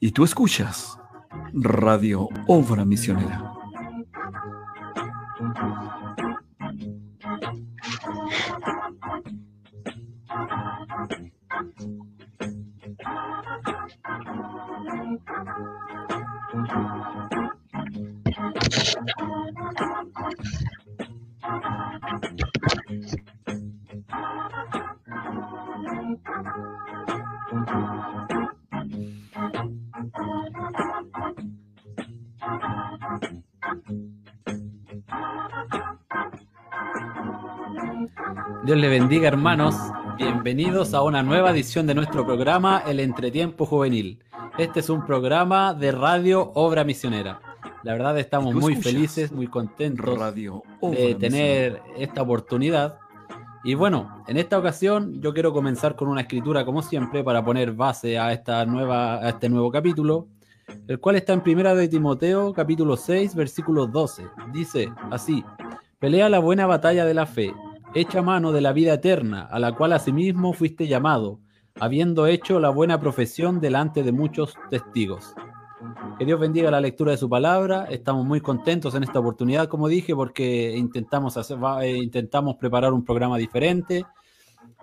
Y tú escuchas Radio Obra Misionera. Dios le bendiga hermanos, bienvenidos a una nueva edición de nuestro programa El Entretiempo Juvenil. Este es un programa de Radio Obra Misionera. La verdad estamos muy felices, muy contentos de tener esta oportunidad. Y bueno, en esta ocasión yo quiero comenzar con una escritura como siempre para poner base a esta nueva a este nuevo capítulo, el cual está en Primera de Timoteo, capítulo 6, versículo 12. Dice así: Pelea la buena batalla de la fe Echa mano de la vida eterna, a la cual asimismo fuiste llamado, habiendo hecho la buena profesión delante de muchos testigos. Que Dios bendiga la lectura de su palabra. Estamos muy contentos en esta oportunidad, como dije, porque intentamos, eh, intentamos preparar un programa diferente.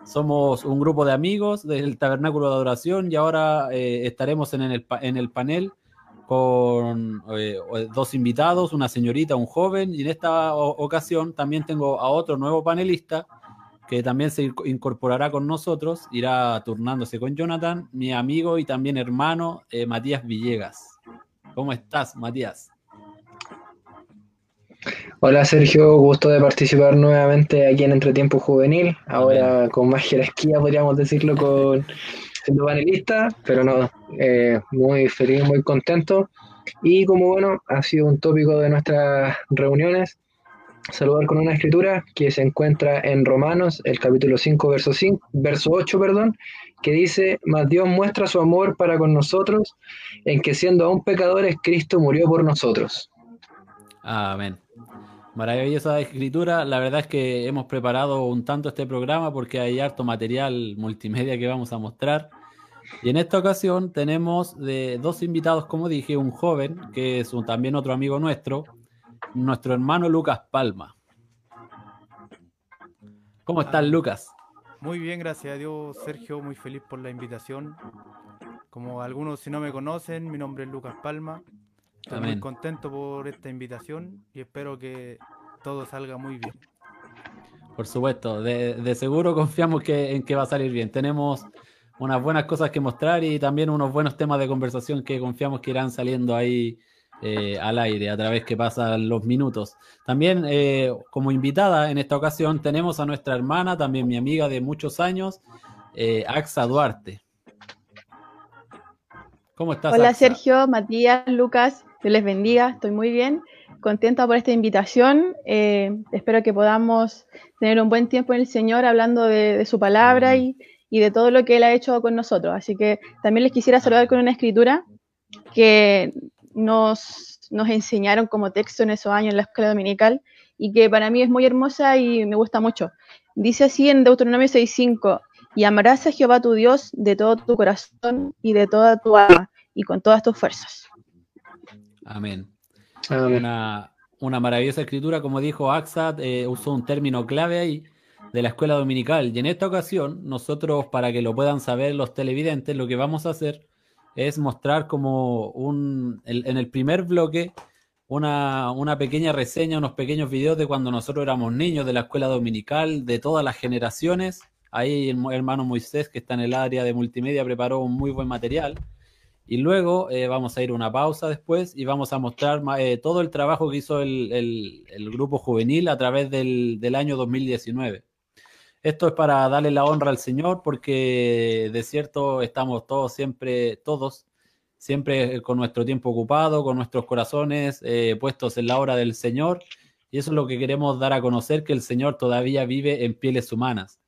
Somos un grupo de amigos del Tabernáculo de Adoración y ahora eh, estaremos en el, en el panel con eh, dos invitados, una señorita, un joven, y en esta ocasión también tengo a otro nuevo panelista que también se incorporará con nosotros, irá turnándose con Jonathan, mi amigo y también hermano eh, Matías Villegas. ¿Cómo estás, Matías? Hola Sergio, gusto de participar nuevamente aquí en Entretiempo Juvenil, ahora con más jerarquía podríamos decirlo con siendo panelista, pero no, eh, muy feliz, muy contento. Y como bueno, ha sido un tópico de nuestras reuniones, saludar con una escritura que se encuentra en Romanos, el capítulo 5, verso, 5, verso 8, perdón, que dice, mas Dios muestra su amor para con nosotros, en que siendo aún pecadores, Cristo murió por nosotros. Amén. Maravillosa escritura. La verdad es que hemos preparado un tanto este programa porque hay harto material multimedia que vamos a mostrar. Y en esta ocasión tenemos de dos invitados, como dije, un joven, que es también otro amigo nuestro, nuestro hermano Lucas Palma. ¿Cómo estás, Lucas? Muy bien, gracias a Dios, Sergio, muy feliz por la invitación. Como algunos si no me conocen, mi nombre es Lucas Palma. Estoy muy contento por esta invitación y espero que todo salga muy bien. Por supuesto, de, seguro confiamos que, en que va a salir bien. Tenemos unas buenas cosas que mostrar y también unos buenos temas de conversación que confiamos que irán saliendo ahí eh, al aire a través que pasan los minutos. También eh, como invitada en esta ocasión tenemos a nuestra hermana, también mi amiga de muchos años, eh, Axa Duarte. ¿Cómo estás? Hola Sergio, Matías, Lucas. Dios les bendiga, estoy muy bien, contenta por esta invitación. Eh, espero que podamos tener un buen tiempo en el Señor hablando de, su palabra y, de todo lo que Él ha hecho con nosotros. Así que también les quisiera saludar con una escritura que nos, nos enseñaron como texto en esos años en la escuela dominical y que para mí es muy hermosa y me gusta mucho. Dice así en Deuteronomio 6.5, y amarás a Jehová tu Dios de todo tu corazón y de toda tu alma y con todas tus fuerzas. Amén. Una, maravillosa escritura, como dijo Axat, eh, usó un término clave ahí de la escuela dominical. Y en esta ocasión, nosotros, para que lo puedan saber los televidentes, lo que vamos a hacer es mostrar como un, en el primer bloque una, una, pequeña reseña, unos pequeños videos de cuando nosotros éramos niños de la escuela dominical, de todas las generaciones. Ahí el hermano Moisés, que está en el área de multimedia, preparó un muy buen material. Y luego eh, vamos a ir a una pausa después y vamos a mostrar eh, todo el trabajo que hizo el, grupo juvenil a través del, año 2019. Esto es para darle la honra al Señor porque de cierto estamos todos siempre, todos, siempre con nuestro tiempo ocupado, con nuestros corazones eh, puestos en la obra del Señor. Y eso es lo que queremos dar a conocer, que el Señor todavía vive en pieles humanas.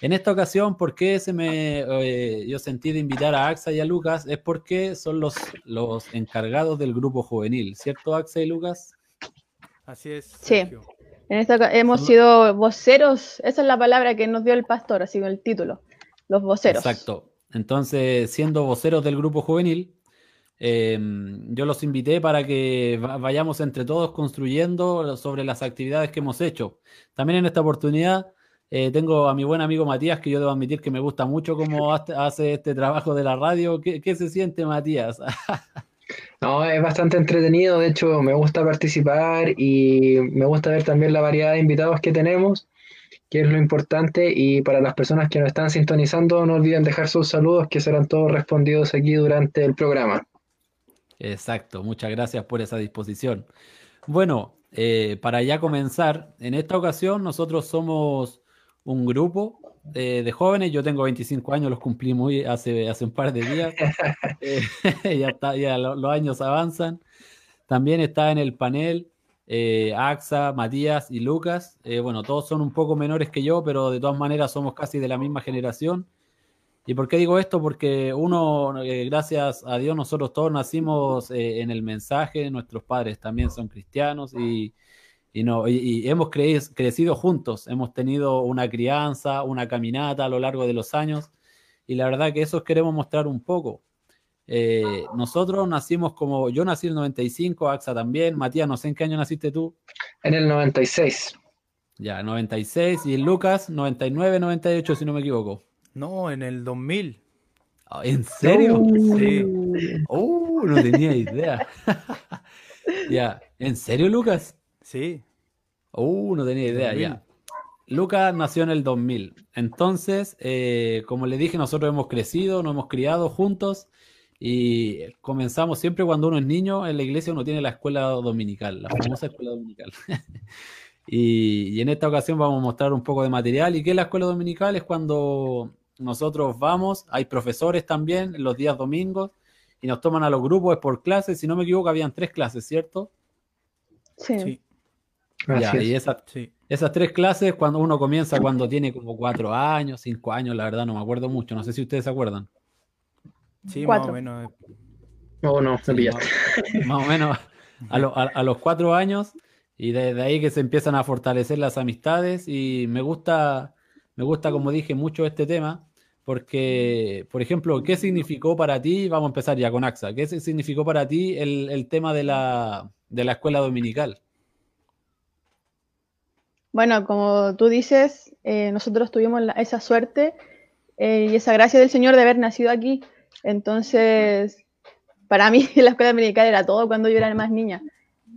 En esta ocasión, ¿por qué se me, eh, yo sentí de invitar a AXA y a Lucas? Es porque son los, los encargados del grupo juvenil, ¿cierto AXA y Lucas? Así es. Sí. En esta, hemos sido voceros, esa es la palabra que nos dio el pastor, ha sido el título, los voceros. Exacto. Entonces, siendo voceros del grupo juvenil, Em, yo los invité para que vayamos entre todos construyendo sobre las actividades que hemos hecho. También en esta oportunidad eh, tengo a mi buen amigo Matías, que yo debo admitir que me gusta mucho cómo hace este trabajo de la radio. ¿Qué, qué se siente, Matías? no, es bastante entretenido. De hecho, me gusta participar y me gusta ver también la variedad de invitados que tenemos, que es lo importante. Y para las personas que nos están sintonizando, no olviden dejar sus saludos, que serán todos respondidos aquí durante el programa. Exacto, muchas gracias por esa disposición. Bueno, eh, para ya comenzar, en esta ocasión nosotros somos un grupo de, jóvenes. Yo tengo 25 años, los cumplí muy hace, hace un par de días. Eh, ya está, ya los años avanzan. También está en el panel eh, Axa, Matías y Lucas. Eh, bueno, todos son un poco menores que yo, pero de todas maneras somos casi de la misma generación. ¿Y por qué digo esto? Porque uno, gracias a Dios, nosotros todos nacimos en el mensaje, nuestros padres también son cristianos y, y, no, y, hemos crecido juntos, hemos tenido una crianza, una caminata a lo largo de los años, y la verdad que eso queremos mostrar un poco. Eh, nosotros nacimos como, yo nací en el 95, AXA también, Matías, no sé en qué año naciste tú. En el 96. Ya, 96, y Lucas, 99, 98, si no me equivoco. No, en el 2000. Ah, ¿En serio? sí. Oh, no tenía idea. ya, ¿en serio, Lucas? Sí. Uh, no tenía idea ya. Lucas nació en el 2000. Entonces, eh, como le dije, nosotros hemos crecido, nos hemos criado juntos y comenzamos siempre cuando uno es niño, en la iglesia uno tiene la escuela dominical, la famosa escuela dominical. y, en esta ocasión vamos a mostrar un poco de material. ¿Y qué es la escuela dominical? Es cuando nosotros vamos, hay profesores también los días domingos y nos toman a los grupos, es por clases. Si no me equivoco, habían tres clases, ¿cierto? sí y esas tres clases, cuando uno comienza cuando tiene como cuatro años, cinco años, la verdad no me acuerdo mucho. No sé si ustedes se acuerdan. Sí, más o menos. No, no, se más, o menos a, los cuatro años y desde ahí que se empiezan a fortalecer las amistades y me gusta, me gusta como dije mucho este tema porque, por ejemplo, ¿qué significó para ti? Vamos a empezar ya con AXA. ¿Qué significó para ti el, el tema de la, de la escuela dominical? Bueno, como tú dices, eh, nosotros tuvimos esa suerte eh, y esa gracia del Señor de haber nacido aquí. Entonces, para mí la escuela dominical era todo cuando yo era más niña.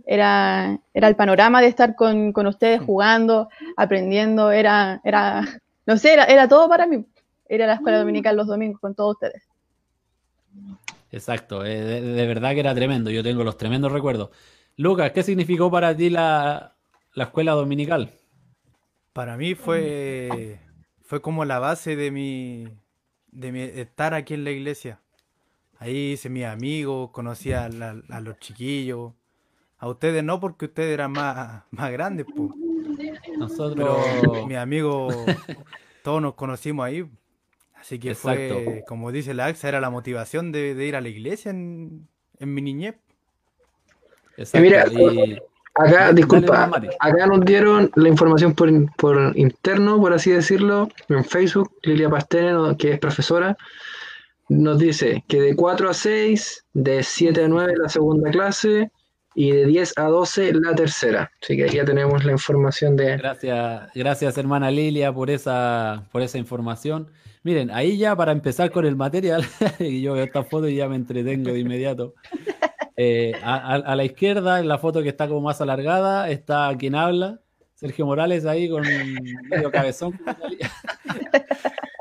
Era, era el panorama de estar con, ustedes jugando, aprendiendo, era, era no sé, era, todo para mí. Era la escuela dominical los domingos con todos ustedes. Exacto, eh, de, verdad que era tremendo. Yo tengo los tremendos recuerdos. Lucas, ¿qué significó para ti la, la escuela dominical? Para mí fue, fue como la base de mi, de mi estar aquí en la iglesia. Ahí hice mis amigos, conocí a, los chiquillos. A ustedes no, porque ustedes eran más, más grandes. pues. Nosotros, mis amigos, todos nos conocimos ahí. Así que fue, como dice la AXA, era la motivación de, ir a la iglesia en, mi niñez. Exacto. y... Acá, disculpa, acá nos dieron la información por, por, interno, por así decirlo, en Facebook, Lilia Pastene, que es profesora, nos dice que de 4 a 6, de 7 a 9 la segunda clase y de 10 a 12 la tercera. Así que ya tenemos la información de... Gracias, gracias hermana Lilia por esa, por esa información. Miren, ahí ya para empezar con el material, y yo veo esta foto y ya me entretengo de inmediato. Eh, a, la izquierda, en la foto que está como más alargada, está quien habla, Sergio Morales ahí con medio cabezón.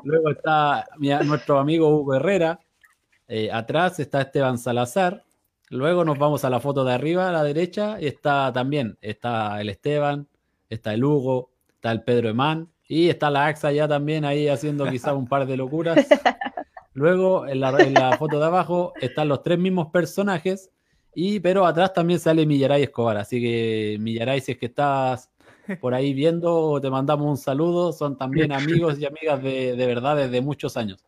Luego está nuestro amigo Hugo Herrera. Eh, atrás está Esteban Salazar. Luego nos vamos a la foto de arriba, a la derecha, y está también, está el Esteban, está el Hugo, está el Pedro Emán, y está la AXA ya también ahí haciendo quizás un par de locuras. Luego, en la, en la, foto de abajo, están los tres mismos personajes, y, pero atrás también sale Millaray Escobar, así que Millaray, si es que estás por ahí viendo, te mandamos un saludo, son también amigos y amigas de, de verdad desde muchos años.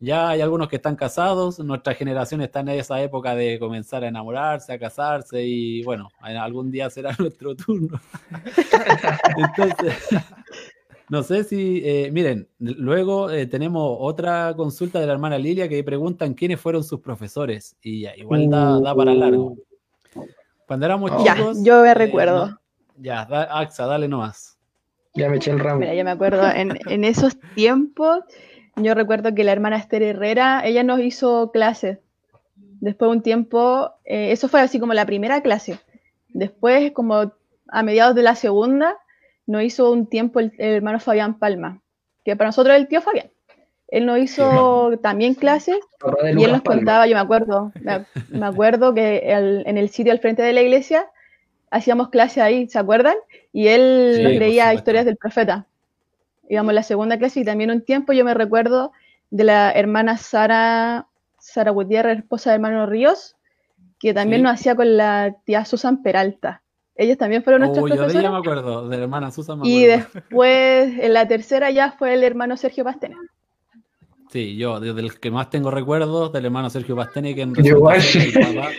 Ya hay algunos que están casados, nuestra generación está en esa época de comenzar a enamorarse, a casarse y bueno, algún día será nuestro turno. Entonces, No sé si, eh, miren, luego eh, tenemos otra consulta de la hermana Lilia que preguntan quiénes fueron sus profesores y ya, igual da, para largo. Cuando éramos chicos. Ya, yo me recuerdo. ya, Axa, dale nomás. Ya me eché el ramo. Mira, yo me acuerdo, en, en esos tiempos, yo recuerdo que la hermana Esther Herrera, ella nos hizo clases. Después de un tiempo, eh, eso fue así como la primera clase. Después, como a mediados de la segunda, nos hizo un tiempo el, hermano Fabián Palma, que para nosotros es el tío Fabián. Él nos hizo también clases y él nos contaba, yo me acuerdo, me, acuerdo que en el sitio al frente de la iglesia hacíamos clases ahí, ¿se acuerdan? Y él nos leía historias del profeta. Íbamos la segunda clase y también un tiempo yo me recuerdo de la hermana Sara, Sara Gutiérrez, esposa de hermano Ríos, que también nos hacía con la tía Susan Peralta. Ellos también fueron nuestros Uy, profesores. Yo me acuerdo, de la hermana Susan. y después, en la tercera ya fue el hermano Sergio Pastene. Sí, yo, desde el que más tengo recuerdos, del hermano Sergio Pastene, que en igual. El papá,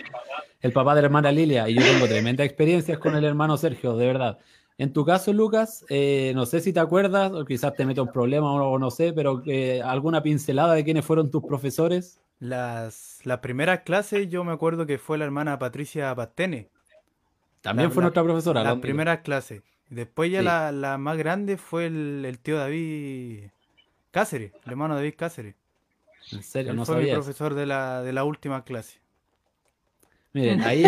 el papá de la hermana Lilia, y yo tengo tremendas experiencias con el hermano Sergio, de verdad. En tu caso, Lucas, eh, no sé si te acuerdas, o quizás te meto un problema o no sé, pero eh, alguna pincelada de quiénes fueron tus profesores. Las, la primera clase yo me acuerdo que fue la hermana Patricia Pastene. También fue nuestra profesora. La, primera clase. Después ya la, más grande fue el, tío David Cáceres, el hermano David Cáceres. En serio, no fue mi profesor de la, de la última clase. Miren, ahí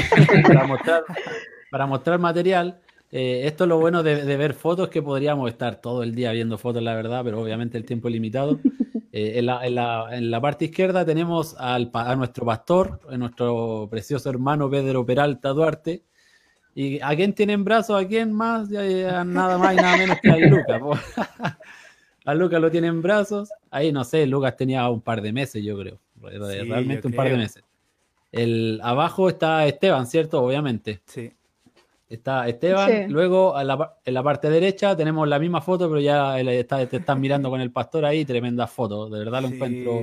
para mostrar, para mostrar material, eh, esto es lo bueno de, ver fotos, que podríamos estar todo el día viendo fotos, la verdad, pero obviamente el tiempo es limitado. Eh, en, la, en, la, en, la, parte izquierda tenemos al, a nuestro pastor, a nuestro precioso hermano Pedro Peralta Duarte, ¿Y a quién tiene en brazos? ¿A quién más? nada más y nada menos que a Lucas. a Lucas lo tiene en brazos. Ahí no sé, Lucas tenía un par de meses, yo creo. Realmente un par de meses. El, abajo está Esteban, ¿cierto? Obviamente. Sí. Está Esteban. Luego en la, parte derecha tenemos la misma foto, pero ya está, te están mirando con el pastor ahí. Tremenda foto. De verdad lo encuentro.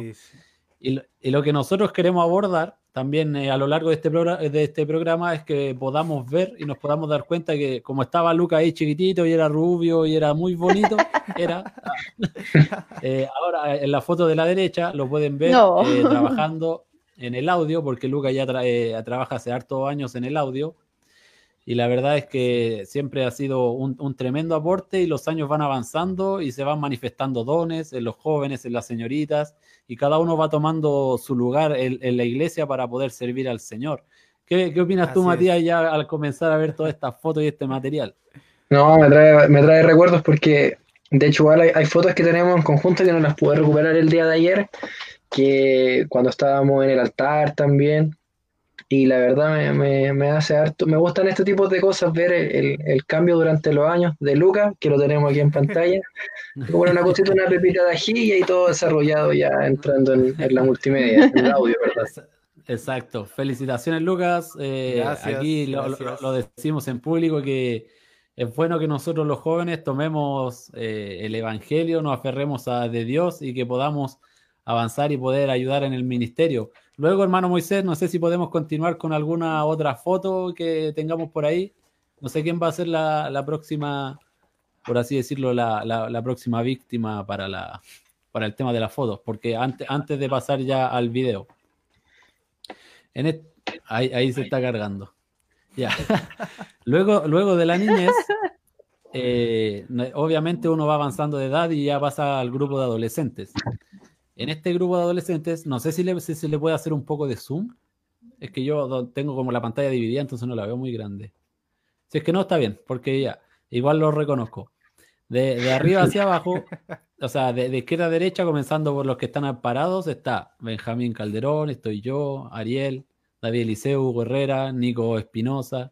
Y lo que nosotros queremos abordar también eh, a lo largo de este, de este programa es que podamos ver y nos podamos dar cuenta que como estaba Luca ahí chiquitito y era rubio y era muy bonito, era... Eh, ahora en la foto de la derecha lo pueden ver eh, trabajando en el audio, porque Luca ya trabaja hace hartos años en el audio. Y la verdad es que siempre ha sido un, un, tremendo aporte y los años van avanzando y se van manifestando dones en los jóvenes, en las señoritas, y cada uno va tomando su lugar en, la iglesia para poder servir al Señor. ¿Qué, qué opinas tú, Matías, ya al comenzar a ver todas estas fotos y este material? No, me trae, me trae recuerdos porque, de hecho, igual hay, fotos que tenemos en conjunto que no las pude recuperar el día de ayer, que cuando estábamos en el altar también, y la verdad me, me, hace harto, me gustan este tipo de cosas, ver el, cambio durante los años de Lucas, que lo tenemos aquí en pantalla, como una cosita, una pepita de ají y todo desarrollado ya entrando en, la multimedia, en el audio, ¿verdad? Exacto, felicitaciones Lucas, eh, aquí lo, decimos en público que es bueno que nosotros los jóvenes tomemos eh, el Evangelio, nos aferremos a de Dios y que podamos avanzar y poder ayudar en el ministerio. Luego, hermano Moisés, no sé si podemos continuar con alguna otra foto que tengamos por ahí. No sé quién va a ser la, próxima, por así decirlo, la, próxima víctima para, la, para el tema de las fotos, porque antes, antes de pasar ya al video. En ahí, se está cargando. Ya. luego, luego de la niñez, eh, obviamente uno va avanzando de edad y ya pasa al grupo de adolescentes. En este grupo de adolescentes, no sé si, le, se le puede hacer un poco de zoom. Es que yo tengo como la pantalla dividida, entonces no la veo muy grande. Si es que no, está bien, porque ya, igual lo reconozco. De, arriba hacia abajo, o sea, de, izquierda a derecha, comenzando por los que están parados, está Benjamín Calderón, estoy yo, Ariel, David Eliseu, Hugo Herrera, Nico Espinosa,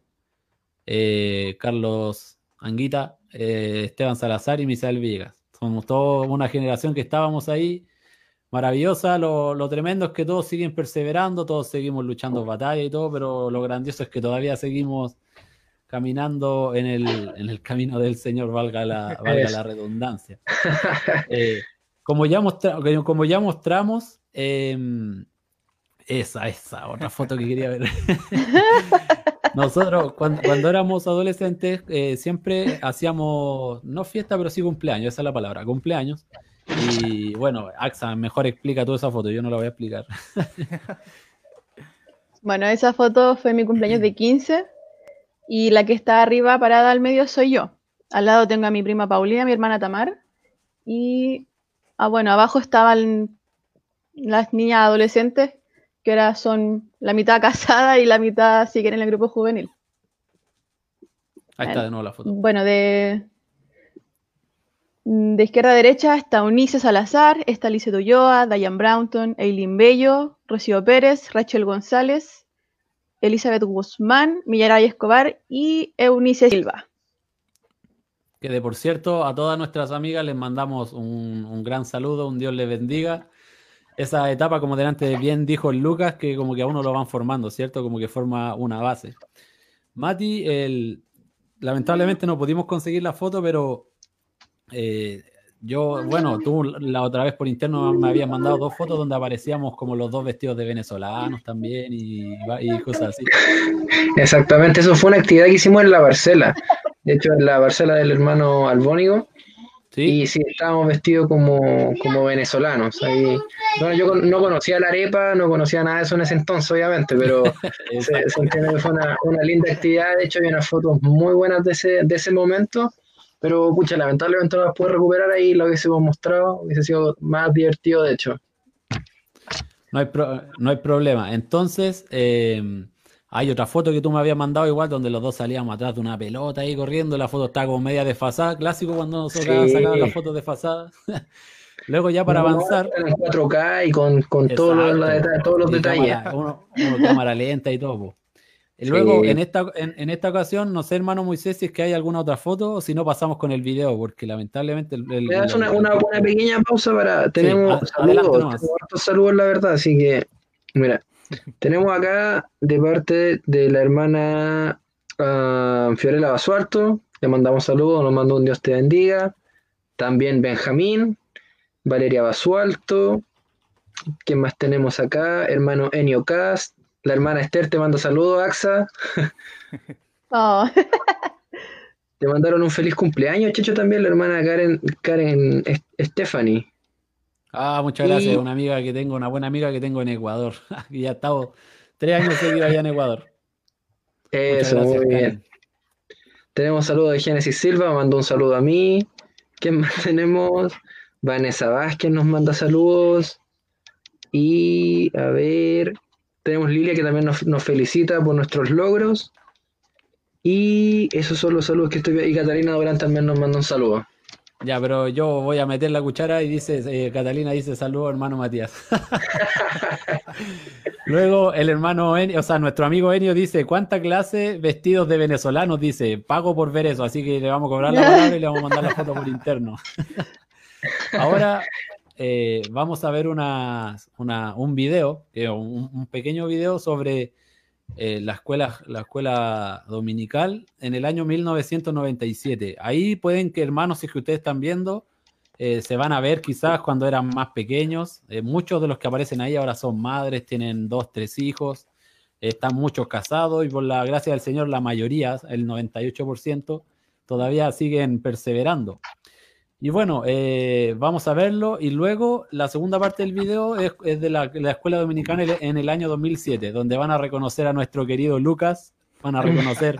eh, Carlos Anguita, eh, Esteban Salazar y Misael Villegas. Somos toda una generación que estábamos ahí maravillosa. Lo, tremendo es que todos siguen perseverando, todos seguimos luchando batalla y todo, pero lo grandioso es que todavía seguimos caminando en el, camino del Señor, valga la, valga la redundancia. Eh, como, ya como ya mostramos, em, esa, esa, otra foto que quería ver. Nosotros, cuando, éramos adolescentes, eh, siempre hacíamos, no fiesta, pero sí cumpleaños, esa es la palabra, cumpleaños. Y bueno, Axa, mejor explica toda esa foto, yo no la voy a explicar. Bueno, esa foto fue mi cumpleaños de 15 y la que está arriba parada al medio soy yo. Al lado tengo a mi prima Paulina, mi hermana Tamar y, ah, bueno, abajo estaban las niñas adolescentes que ahora son la mitad casada y la mitad siguen en el grupo juvenil. Ahí está de nuevo la foto. Bueno, de, de izquierda a derecha está Unice Salazar, está Lice Ulloa, Diane Brownton, Eileen Bello, Rocío Pérez, Rachel González, Elizabeth Guzmán, Millaray Escobar y Eunice Silva. Que de por cierto, a todas nuestras amigas les mandamos un, un gran saludo, un Dios les bendiga esa etapa, como delante bien dijo Lucas, que como que a uno lo van formando, ¿cierto? Como que forma una base. Mati, el, lamentablemente no pudimos conseguir la foto, pero eh, yo, bueno, tú la otra vez por interno me habías mandado dos fotos donde aparecíamos como los dos vestidos de venezolanos también y, y cosas así. Exactamente, eso fue una actividad que hicimos en la Barcela. De hecho, en la Barcela del hermano Albónigo y sí, estábamos vestidos como, como venezolanos. Ahí, bueno, yo no conocía la arepa, no conocía nada de eso en ese entonces, obviamente, pero se, entiende que fue una, una, linda actividad. De hecho, hay unas fotos muy buenas de ese, de ese momento, pero, pucha, lamentablemente no las pude recuperar ahí, lo hubiésemos mostrado, hubiese sido más divertido, de hecho. No hay, no hay problema. Entonces, eh, hay otra foto que tú me habías mandado igual, donde los dos salíamos atrás de una pelota ahí corriendo, la foto está como media desfasada, clásico cuando nosotros sacamos las fotos desfasadas. Luego ya para avanzar... En 4K y con, con todos los, detalles. uno, cámara lenta y todo. Luego, en, esta, en, esta ocasión, no sé, hermano Moisés, si es que hay alguna otra foto o si no pasamos con el video, porque lamentablemente... El, el, una, una, pequeña pausa para... Tenemos saludos, saludos, la verdad, así que, mira, tenemos acá de parte de la hermana uh, Fiorella Basualto, le mandamos saludos, nos manda un Dios te bendiga. También Benjamín, Valeria Basualto. ¿Quién más tenemos acá? Hermano Enio Cast. La hermana Esther te manda saludos, Axa. Oh. te mandaron un feliz cumpleaños, Checho, también la hermana Karen, Karen Stephanie. Ah, muchas gracias. Una amiga que tengo, una buena amiga que tengo en Ecuador. y ya estado tres años seguidos allá en Ecuador. Eso, muy bien. Tenemos saludos de Génesis Silva, mandó un saludo a mí. ¿Quién más tenemos? Vanessa Vázquez nos manda saludos. Y a ver, tenemos Lilia que también nos, nos felicita por nuestros logros. Y esos son los saludos que estoy Y Catalina Durán también nos manda un saludo. Ya, pero yo voy a meter la cuchara y dice, eh, Catalina dice, saludos hermano Matías. Luego el hermano Enio, o sea, nuestro amigo Enio dice, ¿cuánta clase vestidos de venezolanos? Dice, pago por ver eso, así que le vamos a cobrar la palabra y le vamos a mandar la foto por interno. Ahora eh, vamos a ver un video, un, un pequeño video sobre eh, la, escuela, la escuela dominical en el año 1997. Ahí pueden que, hermanos, si que ustedes están viendo, eh, se van a ver quizás cuando eran más pequeños. Eh, muchos de los que aparecen ahí ahora son madres, tienen dos, tres hijos, están muchos casados y por la gracia del Señor la mayoría, el 98%, todavía siguen perseverando. Y bueno, eh, vamos a verlo. Y luego la segunda parte del video es, de la, Escuela Dominicana en el año 2007, donde van a reconocer a nuestro querido Lucas, van a reconocer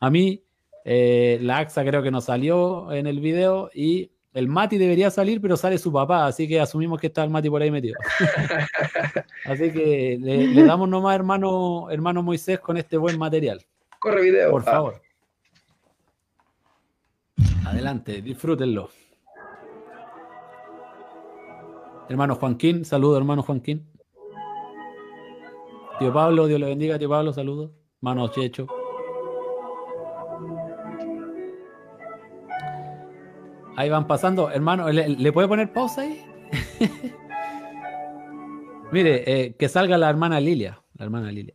a mí. Eh, la AXA creo que no salió en el video y el Mati debería salir, pero sale su papá, así que asumimos que está el Mati por ahí metido. así que le, damos nomás, hermano, hermano Moisés, con este buen material. Corre video. Por favor. Adelante, disfrútenlo. Hermano Juanquín, saludo, hermano Juanquín. Tío Pablo, Dios le bendiga, tío Pablo, saludos. Hermano Checho. Ahí van pasando, hermano, ¿le, puede poner pausa ahí? mire, eh, que salga la hermana Lilia, la hermana Lilia.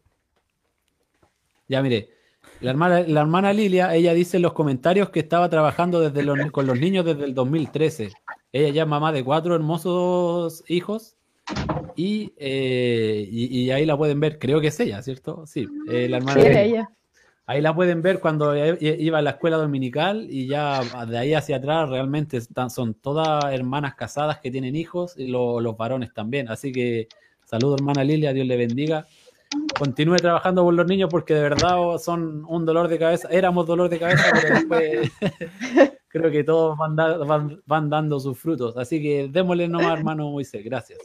Ya, mire, la hermana, la hermana Lilia, ella dice en los comentarios que estaba trabajando desde con los niños desde el 2013. Ella ya es mamá de cuatro hermosos hijos y, eh, y, ahí la pueden ver. Creo que es ella, ¿cierto? Sí, eh, la hermana. Sí, ella. Ahí la pueden ver cuando iba a la escuela dominical y ya de ahí hacia atrás realmente están, son todas hermanas casadas que tienen hijos y los varones también. Así que saludo hermana Lilia, Dios le bendiga. Continúe trabajando con los niños porque de verdad son un dolor de cabeza. Éramos dolor de cabeza, pero después creo que todos van, van dando sus frutos. Así que démosle nomás hermano Moisés. Gracias.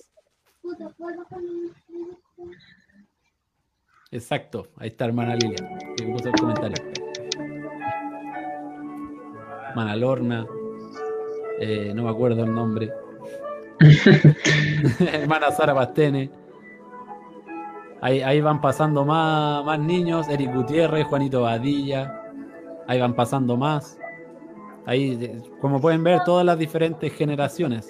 Exacto, ahí está hermana Lilia, que puso el comentario. Hermana Lorna, eh, no me acuerdo el nombre. hermana Sara Pastene. Ahí, ahí van pasando más, más niños, Eric Gutiérrez, Juanito Badilla. Ahí van pasando más. Ahí, como pueden ver, todas las diferentes generaciones.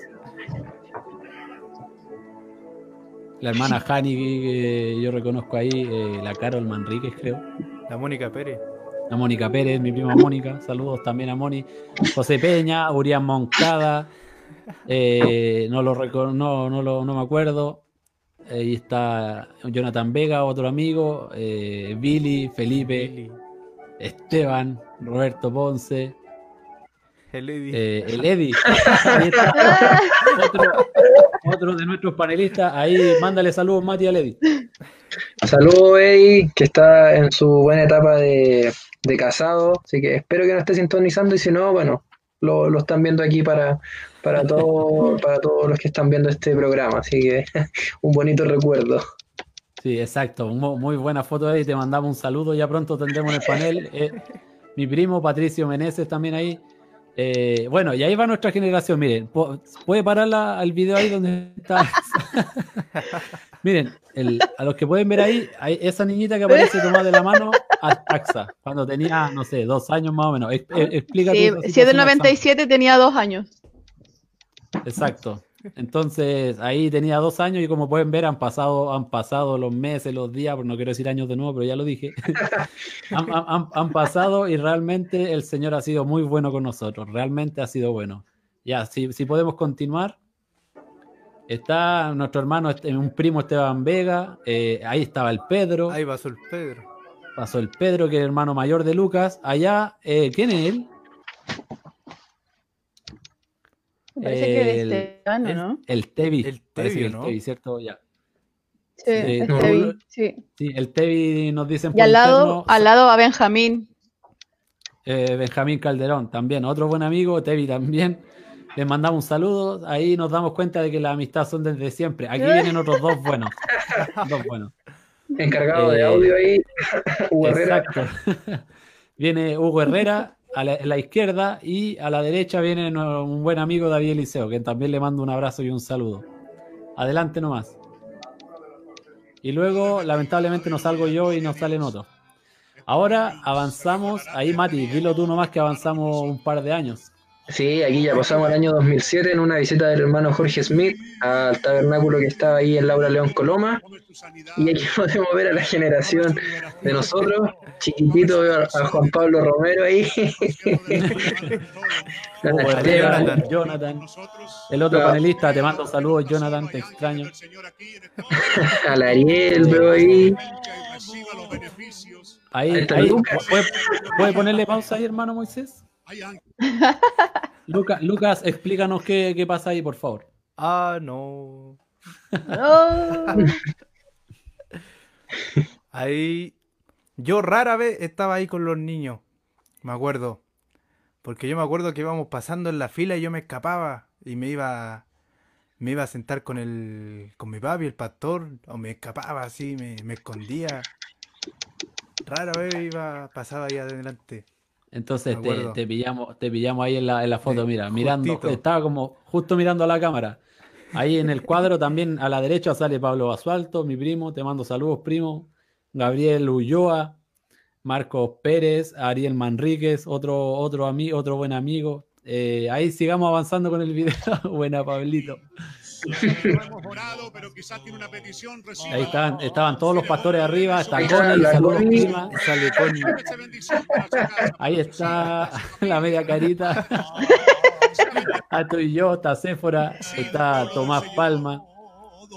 La hermana Hani, que yo reconozco ahí, eh, la Carol Manríquez, creo. La Mónica Pérez. La Mónica Pérez, mi prima Mónica. Saludos también a Moni. José Peña, Urián Moncada. Eh, no, lo no, no, lo, no me acuerdo. Ahí está Jonathan Vega, otro amigo. Eh, Billy, Felipe, Esteban, Roberto Ponce. El Eddie. Eh, el otro, de nuestros panelistas. Ahí, mándale saludos, Mati, al Eddie. Saludos, Eddie, que está en su buena etapa de, casado. Así que espero que no esté sintonizando y si no, bueno, lo, están viendo aquí para, para, todo, para todos los que están viendo este programa. Así que un bonito recuerdo. Sí, exacto. Muy buena foto, Eddie. Te mandamos un saludo. Ya pronto tendremos el panel. Eh, mi primo Patricio Meneses también ahí. Eh, bueno, y ahí va nuestra generación. Miren, puede parar la, el video ahí donde está. Miren, a los que pueden ver ahí, hay esa niñita que aparece tomada de la mano a Axa, cuando tenía, no sé, dos años más o menos. explica sí, si es del 97 tenía dos años. Exacto. Entonces ahí tenía dos años y como pueden ver han pasado, han pasado los meses, los días, no quiero decir años de nuevo, pero ya lo dije. han, pasado y realmente el Señor ha sido muy bueno con nosotros, realmente ha sido bueno. Ya, si, si podemos continuar. Está nuestro hermano, un primo Esteban Vega, eh, ahí estaba el Pedro. Ahí pasó el Pedro. Pasó el Pedro, que es el hermano mayor de Lucas. Allá, eh, ¿quién es él? Parece que de este ¿no? El Tevi. El Tevi, ¿no? El Tevi, ¿cierto? Ya. Sí, el Tevi, sí. Sí, el Tevi nos dicen Y al lado, al lado va Benjamín. Eh, Benjamín Calderón también, otro buen amigo, Tevi también. Les mandamos un saludo. Ahí nos damos cuenta de que las amistades son desde siempre. Aquí vienen otros dos buenos. dos buenos. Encargado de eh, audio ahí, Hugo Exacto. Viene Hugo Herrera a la, izquierda y a la derecha viene un buen amigo David Eliseo, que también le mando un abrazo y un saludo. Adelante nomás. Y luego, lamentablemente, no salgo yo y no salen otros. Ahora avanzamos, ahí Mati, dilo tú nomás que avanzamos un par de años. Sí, aquí ya pasamos el año 2007 en una visita del hermano Jorge Smith al tabernáculo que estaba ahí en Laura León Coloma. Y aquí podemos ver a la generación de nosotros, chiquitito a Juan Pablo Romero ahí. Jonathan, El otro panelista, te mando saludos, Jonathan, te extraño. Al Ariel, veo ahí. Ahí, ahí, ¿puede ponerle pausa ahí, hermano Moisés? Lucas, explícanos qué, pasa ahí, por favor. Ah, no. ahí. Yo rara vez estaba ahí con los niños. Me acuerdo. Porque yo me acuerdo que íbamos pasando en la fila y yo me escapaba. Y me iba. Me iba a sentar con el. con mi papi, el pastor. O me escapaba así, me, me escondía. Rara vez iba, pasaba ahí adelante. Entonces te, pillamos, te pillamos ahí en la, en la foto, mira, mirando, estaba como justo mirando a la cámara. Ahí en el cuadro también a la derecha sale Pablo Basualto, mi primo, te mando saludos, primo. Gabriel Ulloa, Marcos Pérez, Ariel Manríquez, otro, otro, otro buen amigo. Eh, ahí sigamos avanzando con el video. Buena, Pablito. Ahí estaban, estaban todos los pastores arriba, está Connie, Ahí está la media carita. Ah, estoy yo, está Céfora, está Tomás Palma,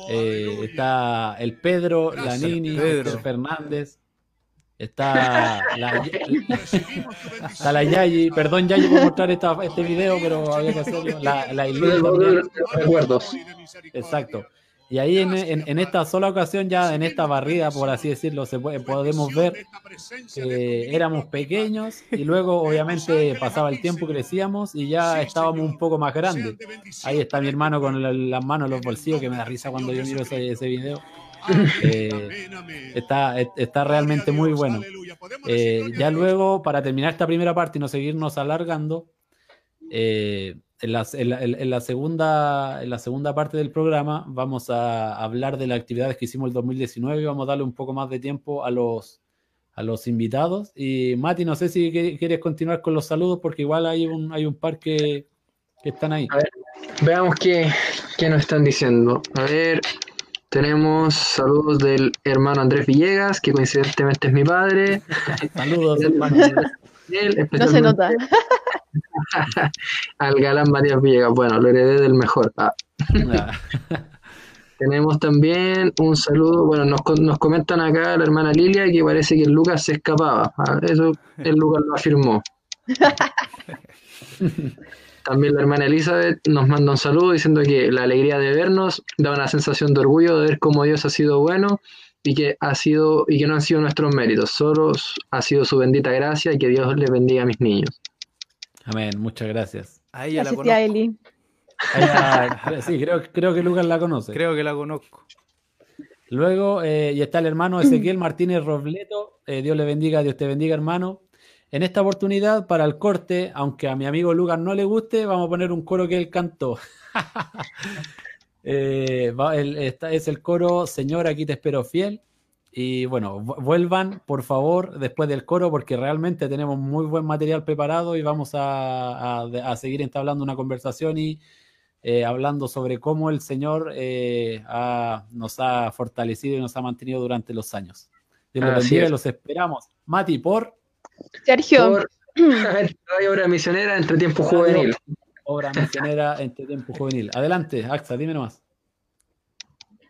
eh, está el Pedro, la Nini, Pedro Fernández. Está la, está la Yayi, perdón Yayi por mostrar esta, este video, pero había que hacerlo. La, la Recuerdos. Exacto. Y ahí en, en, esta sola ocasión, ya en esta barrida, por así decirlo, se puede, podemos ver que éramos pequeños y luego obviamente pasaba el tiempo, crecíamos y ya estábamos un poco más grandes. Ahí está mi hermano con las manos en los bolsillos, que me da risa cuando yo miro ese, ese video. Eh, está, está realmente muy bueno. Eh, ya luego, para terminar esta primera parte y no seguirnos alargando, eh, en, la, segunda, en la segunda parte del programa vamos a hablar de las actividades que hicimos el 2019 y vamos a darle un poco más de tiempo a los, a los invitados. Y Mati, no sé si quieres continuar con los saludos porque igual hay un, hay un par que, están ahí. veamos qué, qué nos están diciendo. A ver, tenemos saludos del hermano Andrés Villegas, que coincidentemente es mi padre. saludos, hermano. no se nota. al galán Matías Villegas. Bueno, lo heredé del mejor. Ah. Tenemos también un saludo, bueno, nos, nos, comentan acá la hermana Lilia que parece que el Lucas se escapaba. Ah, eso el Lucas lo afirmó. También la hermana Elizabeth nos manda un saludo diciendo que la alegría de vernos da una sensación de orgullo de ver cómo Dios ha sido bueno y que ha sido y que no han sido nuestros méritos, solo ha sido su bendita gracia y que Dios les bendiga a mis niños. Amén, muchas gracias. A ella la conozco. Eli. sí, creo, creo que Lucas la conoce. Creo que la conozco. Luego, eh, y está el hermano Ezequiel Martínez Robleto. Eh, Dios le bendiga, Dios te bendiga, hermano. En esta oportunidad, para el corte, aunque a mi amigo Lucas no le guste, vamos a poner un coro que él cantó. Eh, es el coro Señor, aquí te espero fiel. Y bueno, vuelvan por favor después del coro porque realmente tenemos muy buen material preparado y vamos a, seguir entablando una conversación y eh, hablando sobre cómo el Señor eh, nos ha fortalecido y nos ha mantenido durante los años. Los bendiga los esperamos. Mati, por Sergio. Por, obra misionera entre tiempo juvenil. Obra misionera entre tiempo juvenil. Adelante, Axa, dime nomás.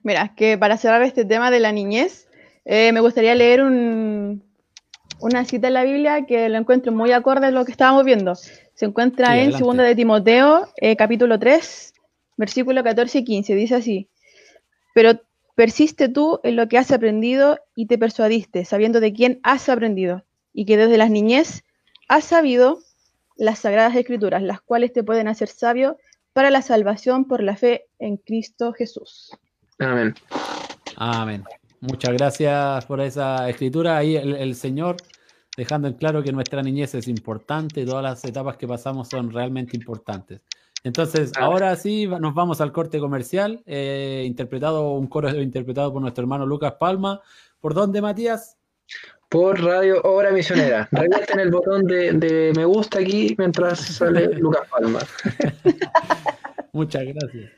Mira, que para cerrar este tema de la niñez, eh, me gustaría leer una cita en la Biblia que lo encuentro muy acorde a lo que estábamos viendo. Se encuentra en 2 de Timoteo, eh, capítulo 3, versículo 14 y 15. Dice así, pero persiste tú en lo que has aprendido y te persuadiste, sabiendo de quién has aprendido y que desde las niñez has sabido las sagradas escrituras, las cuales te pueden hacer sabio para la salvación por la fe en Cristo Jesús. Amén. Amén. Muchas gracias por esa escritura. Ahí el, Señor dejando en claro que nuestra niñez es importante, todas las etapas que pasamos son realmente importantes. Entonces, ahora sí, nos vamos al corte comercial, eh, interpretado, un coro interpretado por nuestro hermano Lucas Palma. ¿Por dónde, Matías? Por Radio Obra Misionera. en el botón de, me gusta aquí mientras sale Lucas Palma. Muchas gracias.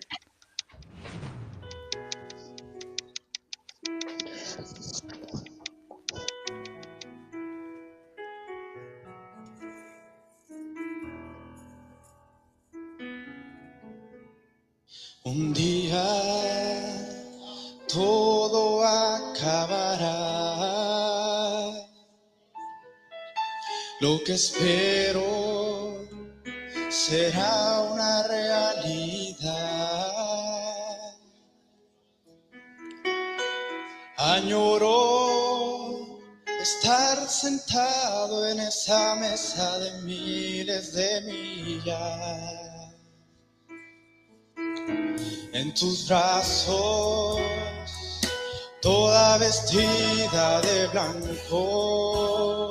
Un día todo acabará lo que espero será una realidad. Añoro estar sentado en esa mesa de miles de millas. En tus brazos, toda vestida de blanco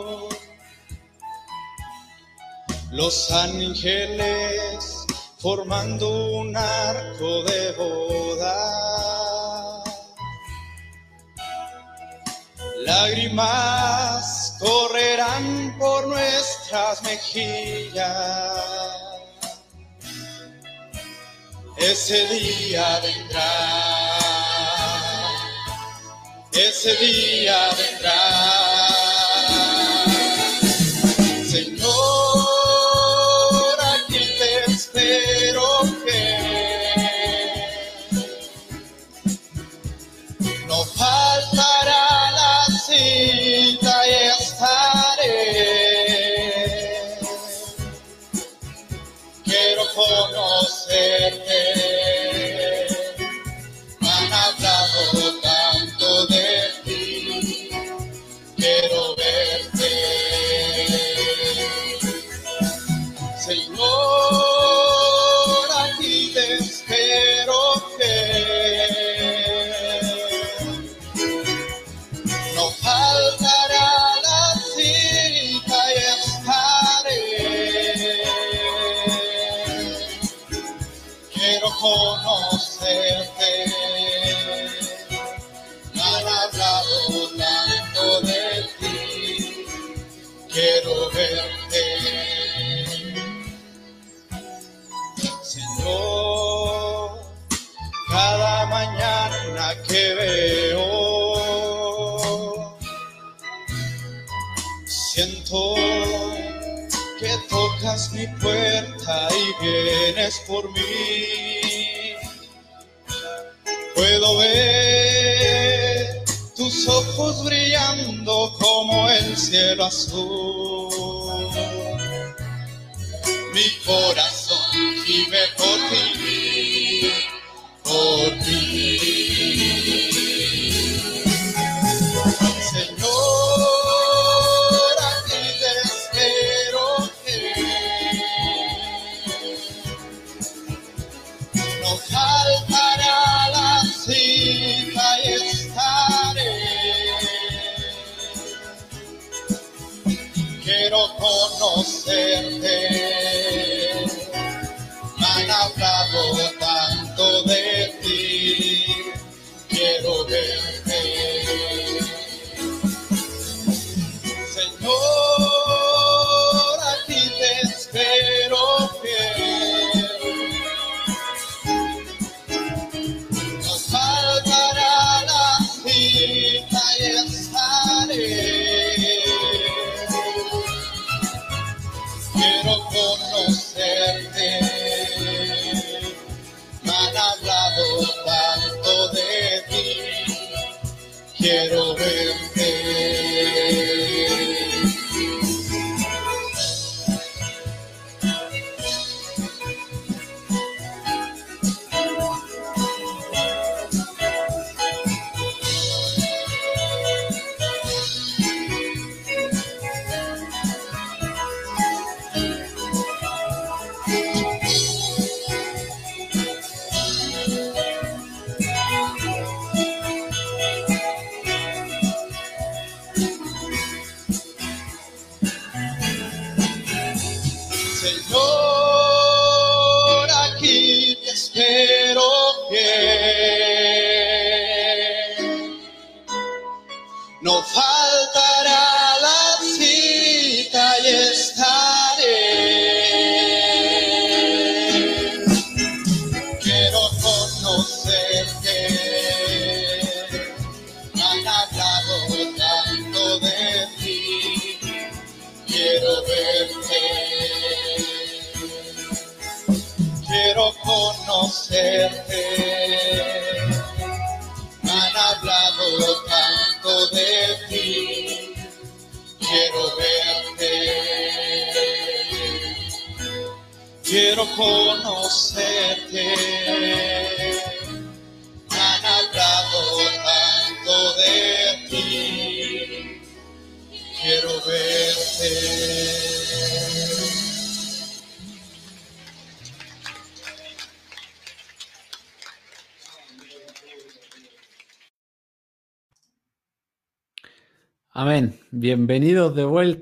los ángeles formando un arco de boda. Lágrimas correrán por nuestras mejillas. Ese día vendrá. Ese día vendrá. Mi puerta y vienes por mí. Puedo ver tus ojos brillando como el cielo azul mi corazón gime por ti, por ti. No la cita y estaré. quiero conocerte.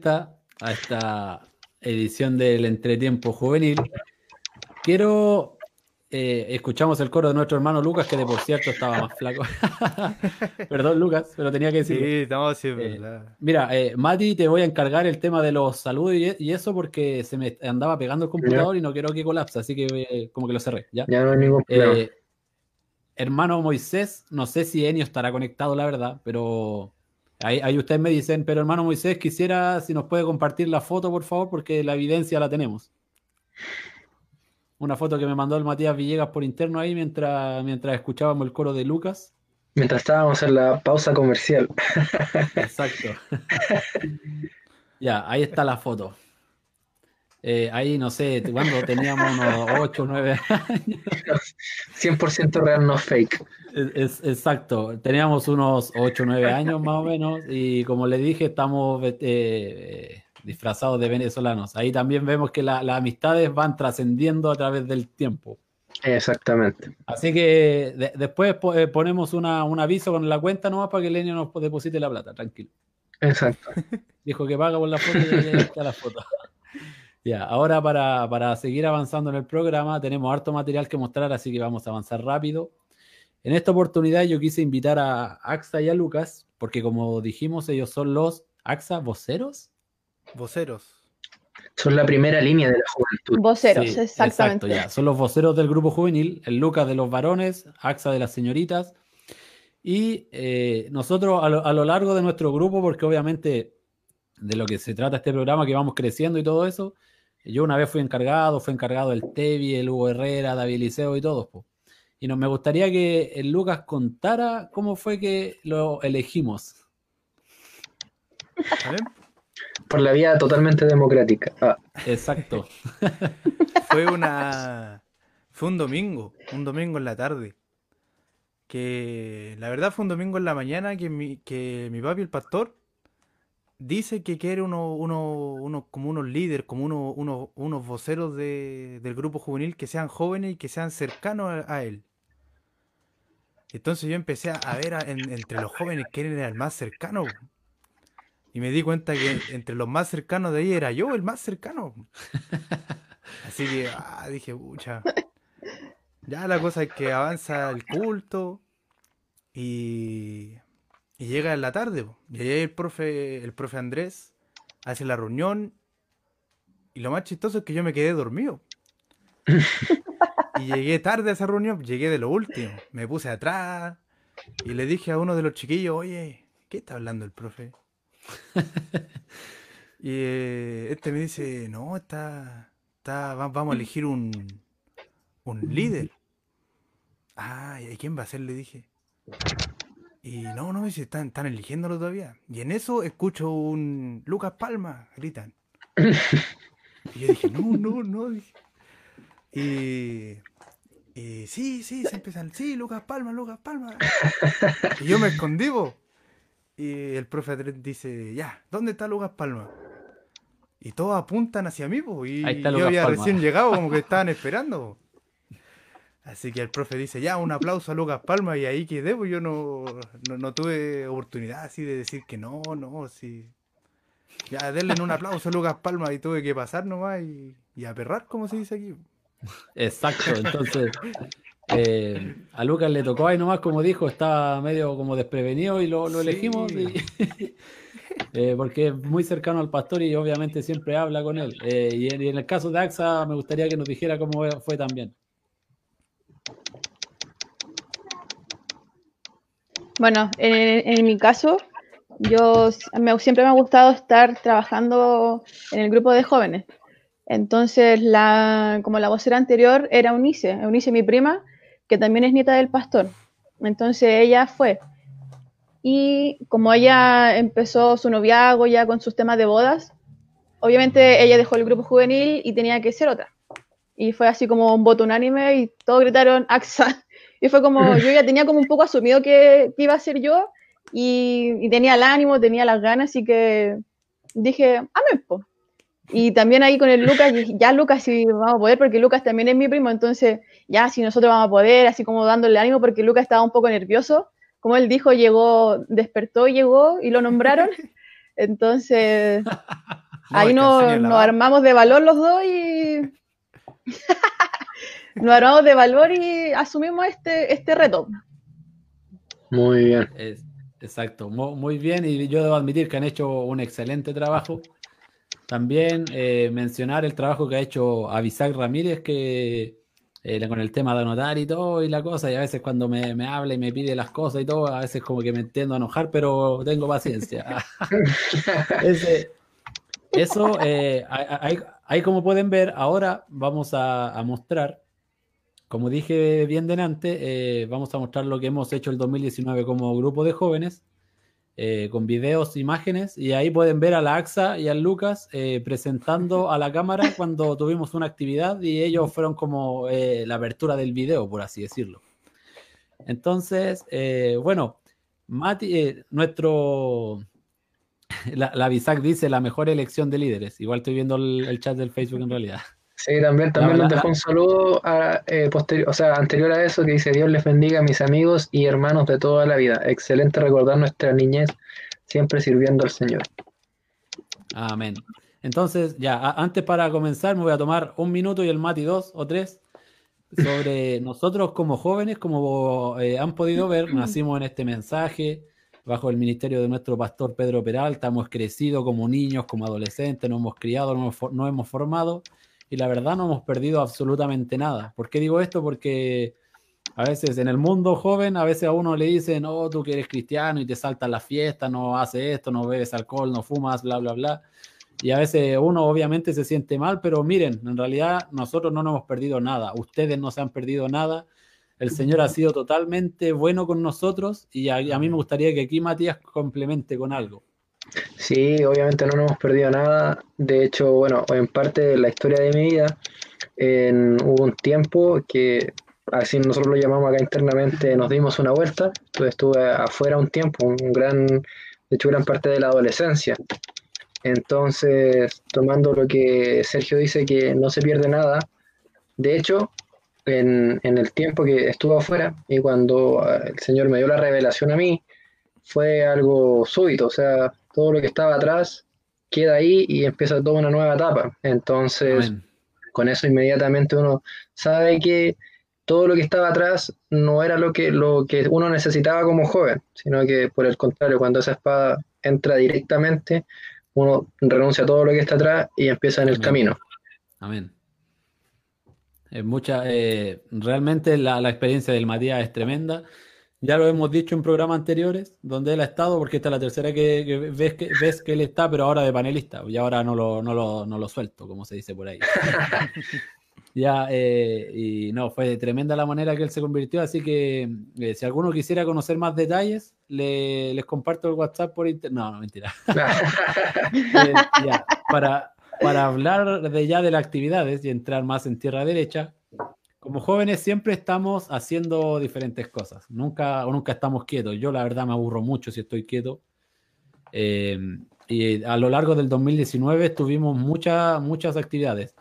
Vuelta a esta edición del Entretiempo Juvenil. Quiero. eh, escuchamos el coro de nuestro hermano Lucas, que de por cierto estaba más flaco. Perdón, Lucas, pero tenía que Sí, decirlo. no, sí, Eh. Mira, eh, Mati, te voy a encargar el tema de los saludos y, y eso porque se me andaba pegando el computador y no quiero que colapse, así que eh, como que lo cerré, ¿ya? Ya no hay ningún problema. Eh, hermano Moisés, no sé si Enio estará conectado, la verdad, pero ahí, ahí ustedes me dicen, pero hermano Moisés, quisiera si nos puede compartir la foto, por favor, porque la evidencia la tenemos. Una foto que me mandó el Matías Villegas por interno ahí mientras, mientras escuchábamos el coro de Lucas. Mientras estábamos en la pausa comercial. Exacto. ya, ahí está la foto. eh, ahí no sé, cuando teníamos unos 8 o 9 años. 100% real, no fake. Es, exacto, teníamos unos 8 o 9 años más o menos y como le dije, estamos eh, disfrazados de venezolanos. Ahí también vemos que las amistades van trascendiendo a través del tiempo. Exactamente. Así que después eh, ponemos un aviso con la cuenta nomás para que Lenio nos deposite la plata, tranquilo. Exacto. Dijo que paga por la foto y ya está la foto. ya, ahora para, para seguir avanzando en el programa tenemos harto material que mostrar, así que vamos a avanzar rápido. En esta oportunidad yo quise invitar a AXA y a Lucas, porque como dijimos, ellos son los AXA voceros. Voceros. Son la primera línea de la juventud. Voceros, exactamente. ya. Son los voceros del grupo juvenil, el Lucas de los varones, AXA de las señoritas. Y eh, nosotros a lo, largo de nuestro grupo, porque obviamente de lo que se trata este programa, que vamos creciendo y todo eso, yo una vez fui encargado, fue encargado el Tevi, el Hugo Herrera, David Liceo y todos. Y nos me gustaría que el Lucas contara cómo fue que lo elegimos. Por la vía totalmente democrática. Ah. Exacto. fue una. Fue un domingo, un domingo en la tarde. Que la verdad fue un domingo en la mañana que mi, que mi papi, el pastor, dice que quiere uno, uno, uno, como unos líderes, como uno, uno, unos voceros de, del grupo juvenil que sean jóvenes y que sean cercanos a, él. Entonces yo empecé a ver entre los jóvenes quién era el más cercano. Y me di cuenta que entre los más cercanos de ahí era yo el más cercano. Así que ah, dije, pucha. Ya la cosa es que avanza el culto y, llega en la tarde. Y ahí el profe, el profe Andrés hace la reunión y lo más chistoso es que yo me quedé dormido. y llegué tarde a esa reunión, llegué de lo último. Me puse atrás y le dije a uno de los chiquillos, oye, ¿qué está hablando el profe? y eh, este me dice, no, está, está, vamos a elegir un, un líder. Ah, ¿y quién va a ser? Le dije. Y no, no, dice, están, están eligiéndolo todavía. Y en eso escucho un Lucas Palma, gritan. Y yo dije, no, no, no. Y, y sí, sí, se empiezan, sí, Lucas Palma, Lucas Palma. Y yo me escondí, y el profe dice, ya, ¿dónde está Lucas Palma? Y todos apuntan hacia mí, y yo había recién llegado, como que estaban esperando. Así que el profe dice, ya, un aplauso a Lucas Palma, y ahí quedé, pues yo no, no, tuve oportunidad así de decir que no, no, sí. Ya, denle un aplauso a Lucas Palma, y tuve que pasar nomás y, y aperrar, como se dice aquí. Exacto, entonces eh, a Lucas le tocó ahí nomás, como dijo, estaba medio como desprevenido y lo, elegimos eh, porque es muy cercano al pastor y obviamente siempre habla con él. Eh, y, en, el caso de AXA me gustaría que nos dijera cómo fue también. Bueno, en, mi caso, yo siempre me ha gustado estar trabajando en el grupo de jóvenes. Entonces, como la vocera anterior era Unice, Unice mi prima, que también es nieta del pastor. Entonces ella fue. Y como ella empezó su noviazgo ya con sus temas de bodas, obviamente ella dejó el grupo juvenil y tenía que ser otra. Y fue así como un voto unánime y todos gritaron AXA. Y fue como, yo ya tenía como un poco asumido que, iba a ser yo y, tenía el ánimo, tenía las ganas, y que dije, amén. Y también ahí con el Lucas, ya Lucas sí vamos a poder, porque Lucas también es mi primo, entonces ya si nosotros vamos a poder, así como dándole ánimo, porque Lucas estaba un poco nervioso. Como él dijo, llegó, despertó, llegó y lo nombraron. Entonces, ahí nos, armamos de valor los dos y nos armamos de valor y asumimos este, este reto. Muy bien. exacto, muy bien. Y yo debo admitir que han hecho un excelente trabajo. También eh, mencionar el trabajo que ha hecho Avisac Ramírez, que eh, con el tema de anotar y todo y la cosa, y a veces cuando me, habla y me pide las cosas y todo, a veces como que me entiendo a enojar, pero tengo paciencia. eso, eh, ahí, como pueden ver, ahora vamos a, mostrar, como dije bien delante, vamos a mostrar lo que hemos hecho el 2019 como grupo de jóvenes. Eh, con videos, imágenes, y ahí pueden ver a la AXA y al Lucas eh, presentando a la cámara cuando tuvimos una actividad y ellos fueron como eh, la apertura del video, por así decirlo. Entonces, bueno, Mati, nuestro... La, la Bisac dice la mejor elección de líderes. Igual estoy viendo el chat del Facebook en realidad. Sí, también, también nos dejó un saludo a, eh, posterior, o sea, anterior a eso que dice Dios les bendiga a mis amigos y hermanos de toda la vida. Excelente recordar nuestra niñez siempre sirviendo al Señor. Amén. Entonces, ya, antes para comenzar me voy a tomar un minuto y el Mati dos o tres sobre nosotros como jóvenes, como eh, han podido ver, nacimos en este mensaje bajo el ministerio de nuestro pastor Pedro Peralta, hemos crecido como niños, como adolescentes, nos hemos criado, nos hemos formado y la verdad no hemos perdido absolutamente nada. ¿Por qué digo esto? Porque a veces en el mundo joven, a veces a uno le dicen, no, tú que eres cristiano y te saltas la fiesta, no haces esto, no bebes alcohol, no fumas, bla, bla, bla. Y a veces uno obviamente se siente mal, pero miren, en realidad nosotros no nos hemos perdido nada, ustedes no se han perdido nada. El Señor ha sido totalmente bueno con nosotros y a, a mí me gustaría que aquí Matías complemente con algo. Sí, obviamente no nos hemos perdido nada. De hecho, bueno, en parte de la historia de mi vida, hubo un tiempo que, así nosotros lo llamamos acá internamente, nos dimos una vuelta. Entonces estuve afuera un tiempo, un gran, de hecho, gran parte de la adolescencia. Entonces, tomando lo que Sergio dice, que no se pierde nada. De hecho, en, en el tiempo que estuve afuera y cuando eh, el Señor me dio la revelación a mí, fue algo súbito, o sea, todo lo que estaba atrás queda ahí y empieza toda una nueva etapa. Entonces, con eso inmediatamente uno sabe que todo lo que estaba atrás no era lo que, lo que uno necesitaba como joven, sino que por el contrario, cuando esa espada entra directamente, uno renuncia a todo lo que está atrás y empieza en el camino. Amén. Es mucha, eh, realmente la, la, experiencia del Matías es tremenda. Ya lo hemos dicho en programas anteriores, donde él ha estado, porque esta es la tercera que, ves, que ves que él está, pero ahora de panelista, y ahora no lo, no lo, no lo suelto, como se dice por ahí. ya, eh, y no, fue tremenda la manera que él se convirtió, así que eh, si alguno quisiera conocer más detalles, le, les comparto el WhatsApp por internet. No, no, mentira. Eh, ya, para, para hablar de ya de las actividades y entrar más en tierra derecha, como jóvenes siempre estamos haciendo diferentes cosas. Nunca, nunca estamos quietos. Yo la verdad me aburro mucho si estoy quieto. Eh, y a lo largo del 2019 tuvimos muchas, muchas actividades.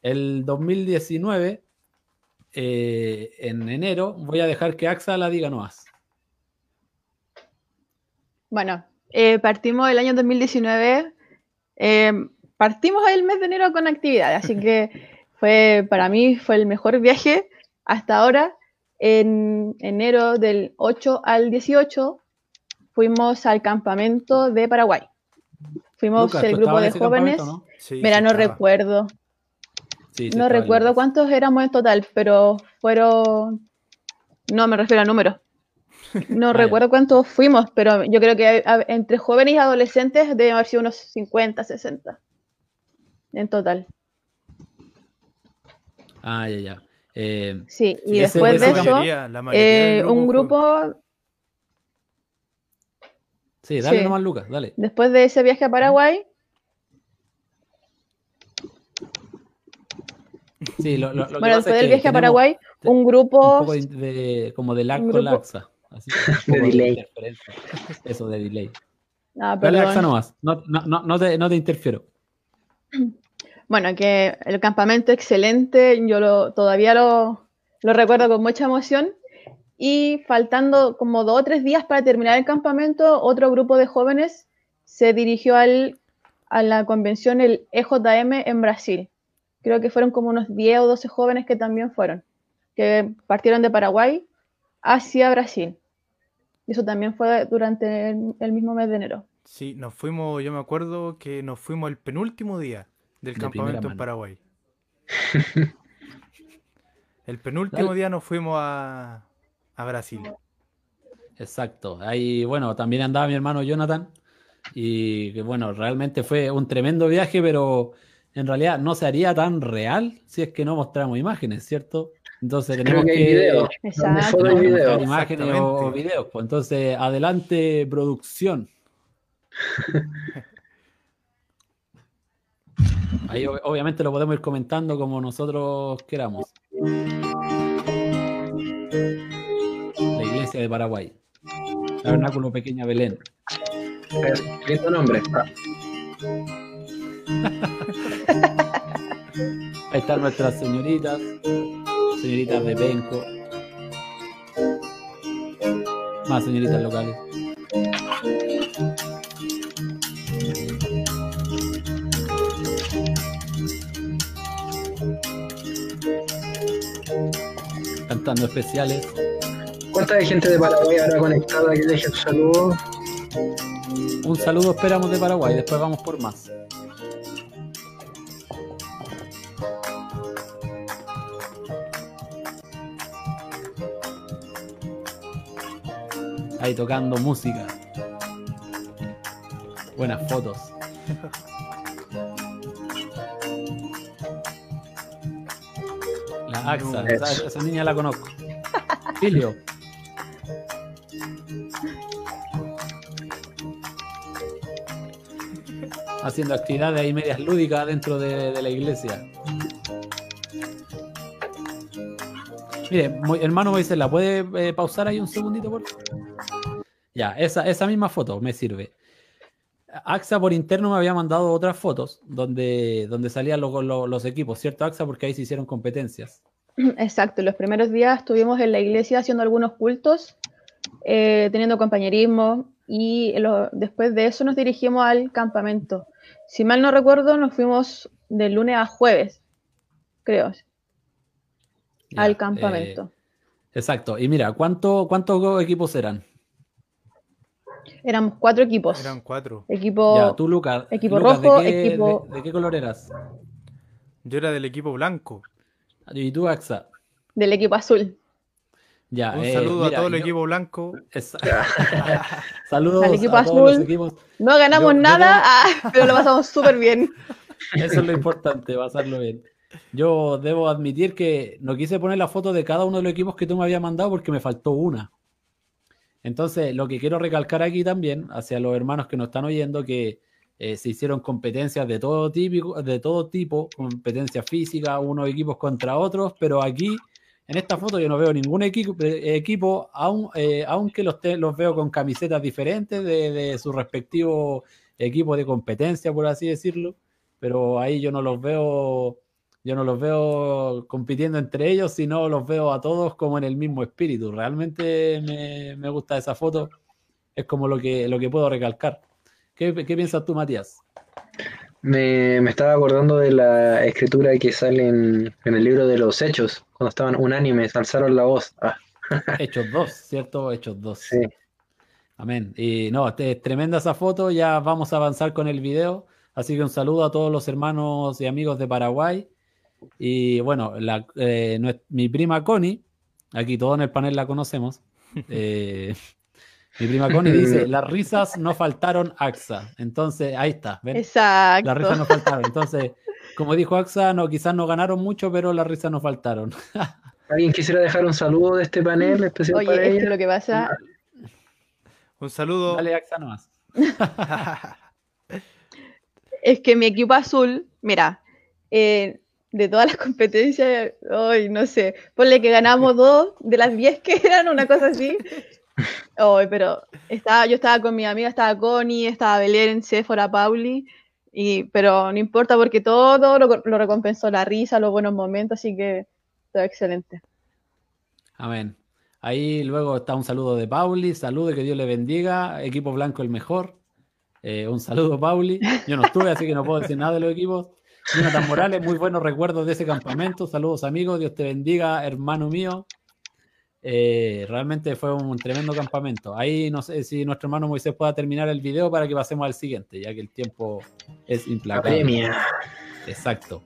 El 2019, eh, en enero, voy a dejar que AXA la diga más. Bueno, eh, partimos el año 2019. partimos el mes de enero con actividades, así que Fue, para mí fue el mejor viaje hasta ahora. En enero del 8 al 18 fuimos al campamento de Paraguay. Fuimos el grupo de jóvenes. ¿no? Mira, no recuerdo. Sí, no recuerdo cuántos éramos en total, pero fueron. No, me refiero a números. No recuerdo cuántos fuimos, pero yo creo que entre jóvenes y adolescentes debe haber sido unos 50, 60 en total. Ah, ya, ya. Eh, sí, y después de eso, eh, un grupo... Sí, dale nomás, Lucas, dale. Después de ese viaje a Paraguay... Sí, lo, lo, bueno, después del viaje a Paraguay, un grupo... Un poco de, como de lag con laxa. Así, de delay. Eso, de delay. Ah, dale laxa nomás, no, no, no, te, no te interfiero. Bueno, que el campamento excelente, yo lo, todavía lo, recuerdo con mucha emoción. Y faltando como dos o tres días para terminar el campamento, otro grupo de jóvenes se dirigió al, a la convención, el EJM en Brasil. Creo que fueron como unos 10 o 12 jóvenes que también fueron, que partieron de Paraguay hacia Brasil. Y eso también fue durante el mismo mes de enero. Sí, nos fuimos, yo me acuerdo que nos fuimos el penúltimo día del campamento en Paraguay. El penúltimo día nos fuimos a, a, Brasil. Exacto. Ahí, bueno, también andaba mi hermano Jonathan. Y que bueno, realmente fue un tremendo viaje, pero en realidad no se haría tan real si es que no mostramos imágenes, ¿cierto? Entonces tenemos que, imágenes o videos. Pues entonces, adelante, producción. Ahí ob- obviamente lo podemos ir comentando como nosotros queramos. La iglesia de Paraguay. Tabernáculo Pequeña Belén. Lindo nombre. Ah, Ahí están nuestras señoritas. Señoritas de Penco. Más señoritas locales. Cantando especiales. ¿Cuánta hay gente de Paraguay ahora conectada que deje un saludo? Un saludo esperamos de Paraguay, después vamos por más. Ahí tocando música. Buenas fotos. AXA, esa, esa niña la conozco. Filio. haciendo actividades ahí medias lúdicas dentro de, de la iglesia. Mire, hermano Moisés, ¿la puede eh, pausar ahí un segundito, por favor? Ya, esa, esa misma foto me sirve. AXA por interno me había mandado otras fotos donde, donde salían los- los equipos, ¿cierto, AXA? Porque ahí se hicieron competencias. Exacto, los primeros días estuvimos en la iglesia haciendo algunos cultos, eh, teniendo compañerismo y lo- después de eso nos dirigimos al campamento. Si mal no recuerdo, nos fuimos de lunes a jueves, creo, Ya, al eh, campamento. exacto. Y mira, ¿cuánto, ¿cuántos equipos eran? Éramos cuatro equipos. Eran cuatro. Equipo Ya, tú, Lucas. equipo Lucas, ¿de rojo, qué- equipo- de- ¿De qué color eras? Yo era del equipo blanco. Y tú, AXA. del equipo azul. Ya, Un eh, saludo mira, a todo el yo- equipo blanco. es- Saludos Al equipo a todos los azul. equipos. No ganamos Yo- nada, ah, pero lo pasamos súper bien. Eso es lo importante, pasarlo bien. Yo debo admitir que no quise poner la foto de cada uno de los equipos que tú me habías mandado porque me faltó una. Entonces, lo que quiero recalcar aquí también, hacia los hermanos que nos están oyendo, que eh, se hicieron competencias de todo, típico, de todo tipo, competencias físicas, unos equipos contra otros, pero aquí, en esta foto, yo no veo ningún equipo, eh, equipo eh, aunque los, veo con camisetas diferentes de, de su respectivo equipo de competencia, por así decirlo, pero ahí yo no los veo, yo no los veo compitiendo entre ellos, sino los veo a todos como en el mismo espíritu. Realmente me, me gusta esa foto, es como lo que, lo que puedo recalcar. ¿Qué, qué piensas tú, Matías? Me, me estaba acordando de la escritura que sale en, en el libro de los Hechos, cuando estaban unánimes, alzaron la voz. Ah, Hechos 2, ¿cierto? Hechos 2. sí. Amén. Y no, es tremenda esa foto. Ya vamos a avanzar con el video. Así que un saludo a todos los hermanos y amigos de Paraguay. Y bueno, la- eh, mi prima Connie, aquí todos en el panel la conocemos. eh, mi prima Connie dice: Las risas no faltaron, AXA. Entonces, ahí está. ¿ven? Exacto. Las risas no faltaron. Entonces, como dijo AXA, no, quizás no ganaron mucho, pero las risas no faltaron. ¿Alguien quisiera dejar un saludo de este panel especial Oye, para es que lo que pasa, Un saludo. Dale, AXA nomás. es que mi equipo azul, mira, eh, de todas las competencias, hoy no sé, ponle que ganamos dos de las diez que eran, una cosa así. Hoy, pero estaba, yo estaba con mi amiga, estaba Connie, estaba Belén, Sephora, Pauli, y, pero no importa porque todo lo, lo recompensó la risa, los buenos momentos, así que todo excelente. Amén. Ahí luego está un saludo de Pauli, saludo que Dios le bendiga, equipo blanco el mejor. Eh, un saludo, Pauli. Yo no estuve, así que no puedo decir nada de los equipos. Jonathan Morales, muy buenos recuerdos de ese campamento. Saludos, amigos. Dios te bendiga, hermano mío. Eh, realmente fue un tremendo campamento. Ahí no sé si nuestro hermano Moisés pueda terminar el video para que pasemos al siguiente, ya que el tiempo es La implacable. premia. Exacto.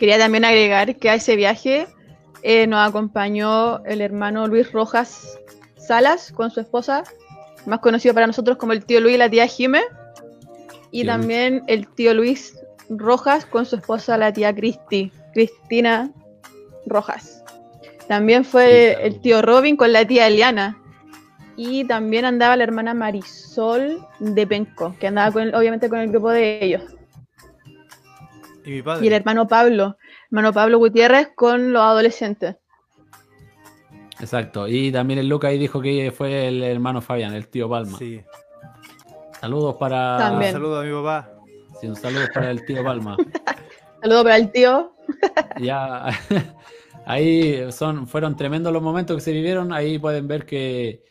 Quería también agregar que a ese viaje eh, nos acompañó el hermano Luis Rojas Salas con su esposa, más conocido para nosotros como el tío Luis y la tía Jime, y Tío también el tío Luis Rojas con su esposa la tía Cristi, Cristina Rojas. También fue el tío Robin con la tía Eliana. Y también andaba la hermana Marisol de Penco, que andaba con, obviamente con el grupo de ellos. Y mi padre. Y el hermano Pablo, hermano Pablo Gutiérrez con los adolescentes. Exacto. Y también el Luca ahí dijo que fue el hermano Fabián, el tío Palma. Sí. Saludos para. También. Saludos a mi papá. Sí, un saludo para el tío Palma. Saludo para el tío. ya. Ahí son, fueron tremendos los momentos que se vivieron. Ahí pueden ver que,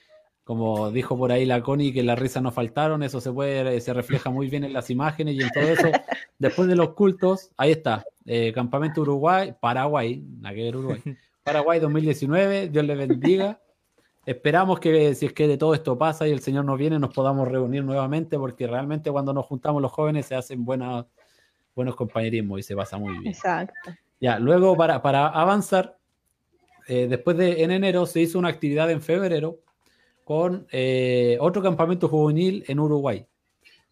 como dijo por ahí la Connie, que las risas no faltaron. Eso se puede, se refleja muy bien en las imágenes y en todo eso. Después de los cultos, ahí está. eh, Campamento Uruguay, Paraguay, Uruguay. Paraguay 2019, Dios les bendiga. Esperamos que si es que de todo esto pasa y el Señor nos viene, nos podamos reunir nuevamente, porque realmente cuando nos juntamos los jóvenes se hacen buenas, buenos compañerismos y se pasa muy bien. Exacto. Ya, luego para, para avanzar, eh, después de en enero se hizo una actividad en febrero con eh, otro campamento juvenil en Uruguay.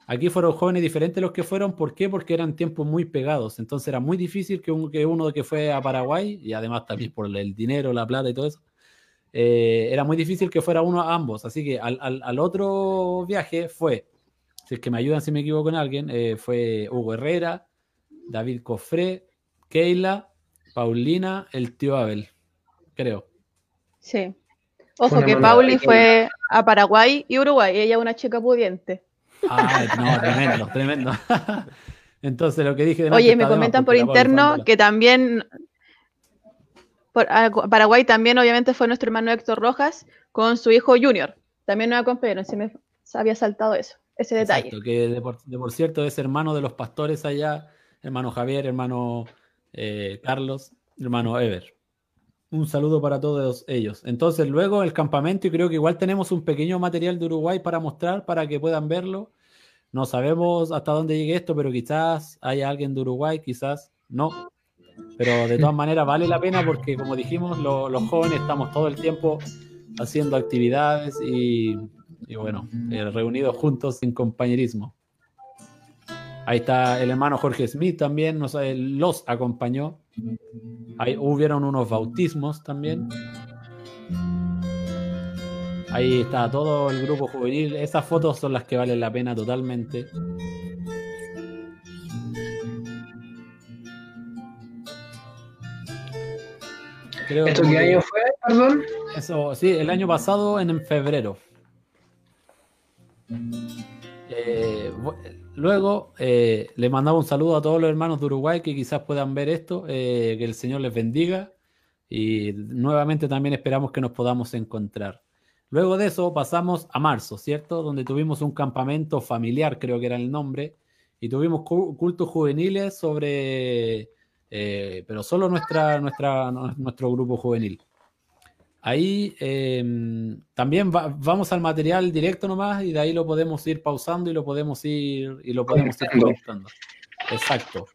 Aquí fueron jóvenes diferentes los que fueron, ¿por qué? Porque eran tiempos muy pegados, entonces era muy difícil que, un- que uno que fue a Paraguay, y además también por el dinero, la plata y todo eso, eh, era muy difícil que fuera uno a ambos, así que al, al- al otro viaje fue, si es que me ayudan si me equivoco en alguien, eh, fue Hugo Herrera, David Cofré, Keila, Paulina, el tío Abel, creo. Sí. Ojo que Pauli fue a Paraguay y Uruguay. Ella es una chica pudiente. Ah, no, tremendo, tremendo. Entonces lo que dije Oye, me comentan por interno que también por, a Paraguay también obviamente fue nuestro hermano Héctor Rojas con su hijo Junior. También nos acompañaron, se me había saltado eso, ese detalle. Exacto, que de por, de por cierto es hermano de los pastores allá, hermano Javier, hermano eh, Carlos, hermano Ever. Un saludo para todos ellos. Entonces, luego el campamento, y creo que igual tenemos un pequeño material de Uruguay para mostrar, para que puedan verlo. No sabemos hasta dónde llegue esto, pero quizás haya alguien de Uruguay, quizás no. Pero de todas maneras vale la pena porque, como dijimos, lo- los jóvenes estamos todo el tiempo haciendo actividades y, y bueno, eh, reunidos juntos en compañerismo. Ahí está el hermano Jorge Smith también, nos, los acompañó. Ahí hubieron unos bautismos también. Ahí está todo el grupo juvenil. Esas fotos son las que valen la pena totalmente. Creo ¿Esto qué año fue, perdón? eso, sí, el año pasado en, en febrero. Eh, luego eh, le mandaba un saludo a todos los hermanos de Uruguay que quizás puedan ver esto, eh, que el Señor les bendiga y nuevamente también esperamos que nos podamos encontrar. Luego de eso pasamos a marzo, ¿cierto? Donde tuvimos un campamento familiar, creo que era el nombre, y tuvimos cu- cultos juveniles sobre, eh, pero solo nuestra, nuestra, nuestro grupo juvenil. Ahí eh, también va- vamos al material directo nomás y de ahí lo podemos ir pausando y lo podemos ir y lo podemos ir Conectando. Exacto.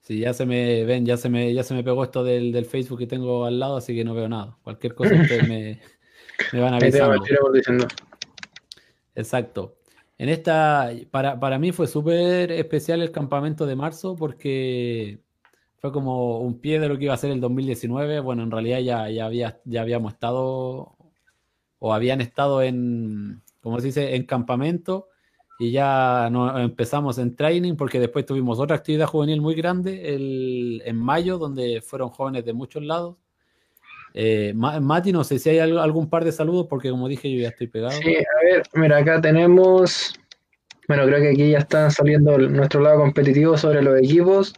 Sí, ya se me ven, ya se me, ya se me pegó esto del, del Facebook que tengo al lado, así que no veo nada. Cualquier cosa ustedes me, me van iremos diciendo. Exacto. En esta, para, para mí fue súper especial el campamento de marzo porque fue como un pie de lo que iba a ser el 2019. Bueno, en realidad ya, ya, había, ya habíamos estado o habían estado en, como se dice, en campamento y ya no, empezamos en training porque después tuvimos otra actividad juvenil muy grande el, en mayo donde fueron jóvenes de muchos lados. Eh, Ma- Mati, no sé si hay al- algún par de saludos porque como dije yo ya estoy pegado. Sí, a ver, mira, acá tenemos. Bueno, creo que aquí ya están saliendo nuestro lado competitivo sobre los equipos.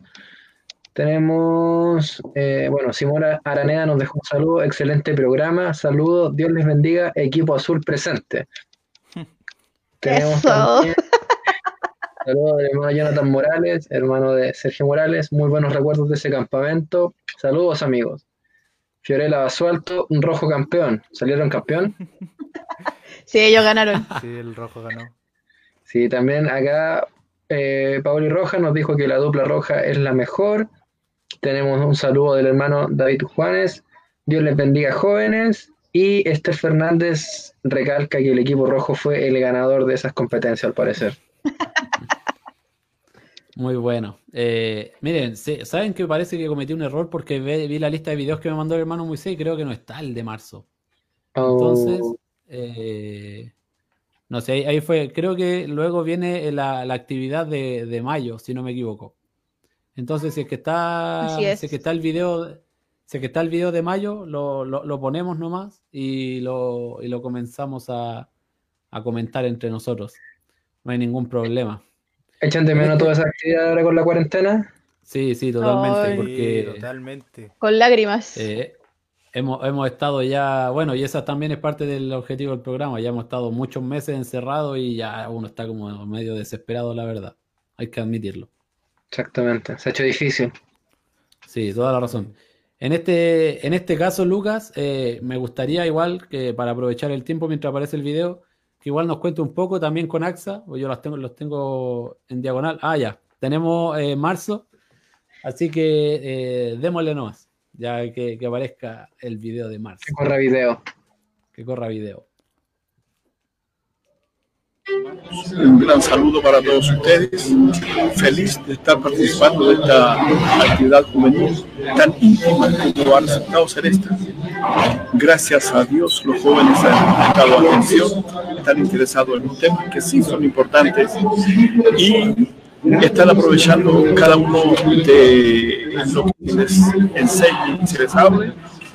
Tenemos, eh, bueno, Simona Araneda nos dejó un saludo, excelente programa, saludos, Dios les bendiga, equipo azul presente. Tenemos Eso. también saludos del hermano Jonathan Morales, hermano de Sergio Morales, muy buenos recuerdos de ese campamento. Saludos amigos. Fiorella Basualto, un rojo campeón. ¿Salieron campeón? Sí, ellos ganaron. Sí, el rojo ganó. Sí, también acá eh, Pauli Roja nos dijo que la dupla roja es la mejor. Tenemos un saludo del hermano David Juanes. Dios les bendiga jóvenes. Y Esther Fernández recalca que el equipo rojo fue el ganador de esas competencias, al parecer. Muy bueno. Eh, miren, ¿saben que parece que cometí un error? Porque vi la lista de videos que me mandó el hermano Moisés y creo que no está el de marzo. Entonces, oh. eh, no sé, ahí, fue. Creo que luego viene la, actividad de, mayo, si no me equivoco. Entonces, si es que está, si que está el video, si que está el video de mayo, lo, ponemos nomás y lo, y lo comenzamos a, a comentar entre nosotros. No hay ningún problema. ¿Echan de menos toda esa actividad ahora con la cuarentena? Sí, sí, totalmente. porque, totalmente. Con lágrimas. Eh, hemos, hemos estado ya, bueno, y esa también es parte del objetivo del programa. Ya hemos estado muchos meses encerrados y ya uno está como medio desesperado, la verdad. Hay que admitirlo. Exactamente, se ha hecho difícil. Sí, toda la razón. En este, en este caso, Lucas, eh, me gustaría igual que para aprovechar el tiempo mientras aparece el video, que igual nos cuente un poco también con AXA, o yo los tengo, los tengo en diagonal. Ah, ya, tenemos eh, marzo, así que eh, démosle nomás, ya que, que, aparezca el video de marzo. Que corra video. Que corra video. Un gran saludo para todos ustedes. Feliz de estar participando de esta actividad juvenil tan íntima como ha resultado ser esta. Gracias a Dios los jóvenes han prestado atención, están interesados en los temas que sí son importantes y están aprovechando cada uno de lo que les enseña y se les hable.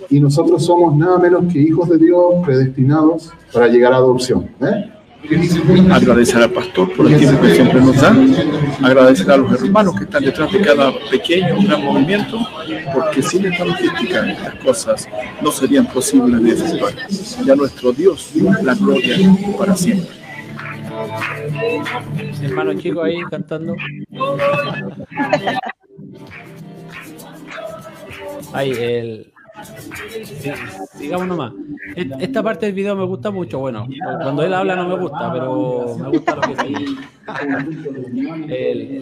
Y nosotros somos nada menos que hijos de Dios predestinados para llegar a adopción. ¿eh? Agradecer al pastor por el tiempo que siempre nos da, agradecer a los hermanos que están detrás de cada pequeño gran movimiento, porque sin esta logística estas cosas no serían posibles de efectuar. Ya nuestro Dios, la gloria para siempre. Hermano chico ahí cantando. Ahí el sigamos nomás. Esta parte del video me gusta mucho. Bueno, cuando él habla no me gusta, pero me gusta lo que sí.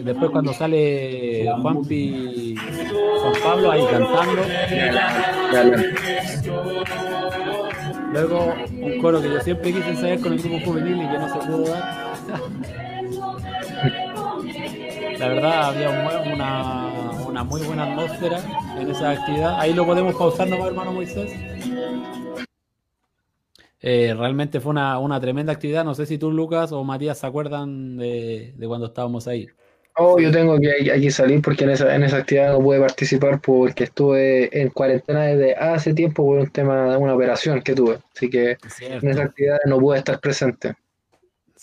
después cuando sale Juanpi, Juan Pablo ahí cantando. Luego un coro que yo siempre quise ensayar con el grupo juvenil y que no se pudo dar. La verdad había una, una muy buena atmósfera en esa actividad. Ahí lo podemos pausar, ¿no, hermano Moisés? Eh, realmente fue una, tremenda actividad. No sé si tú, Lucas o Matías, se acuerdan de, cuando estábamos ahí. Oh, yo tengo que aquí salir porque en esa, en esa actividad no pude participar porque estuve en cuarentena desde hace tiempo por un tema de una operación que tuve. Así que en esa actividad no pude estar presente.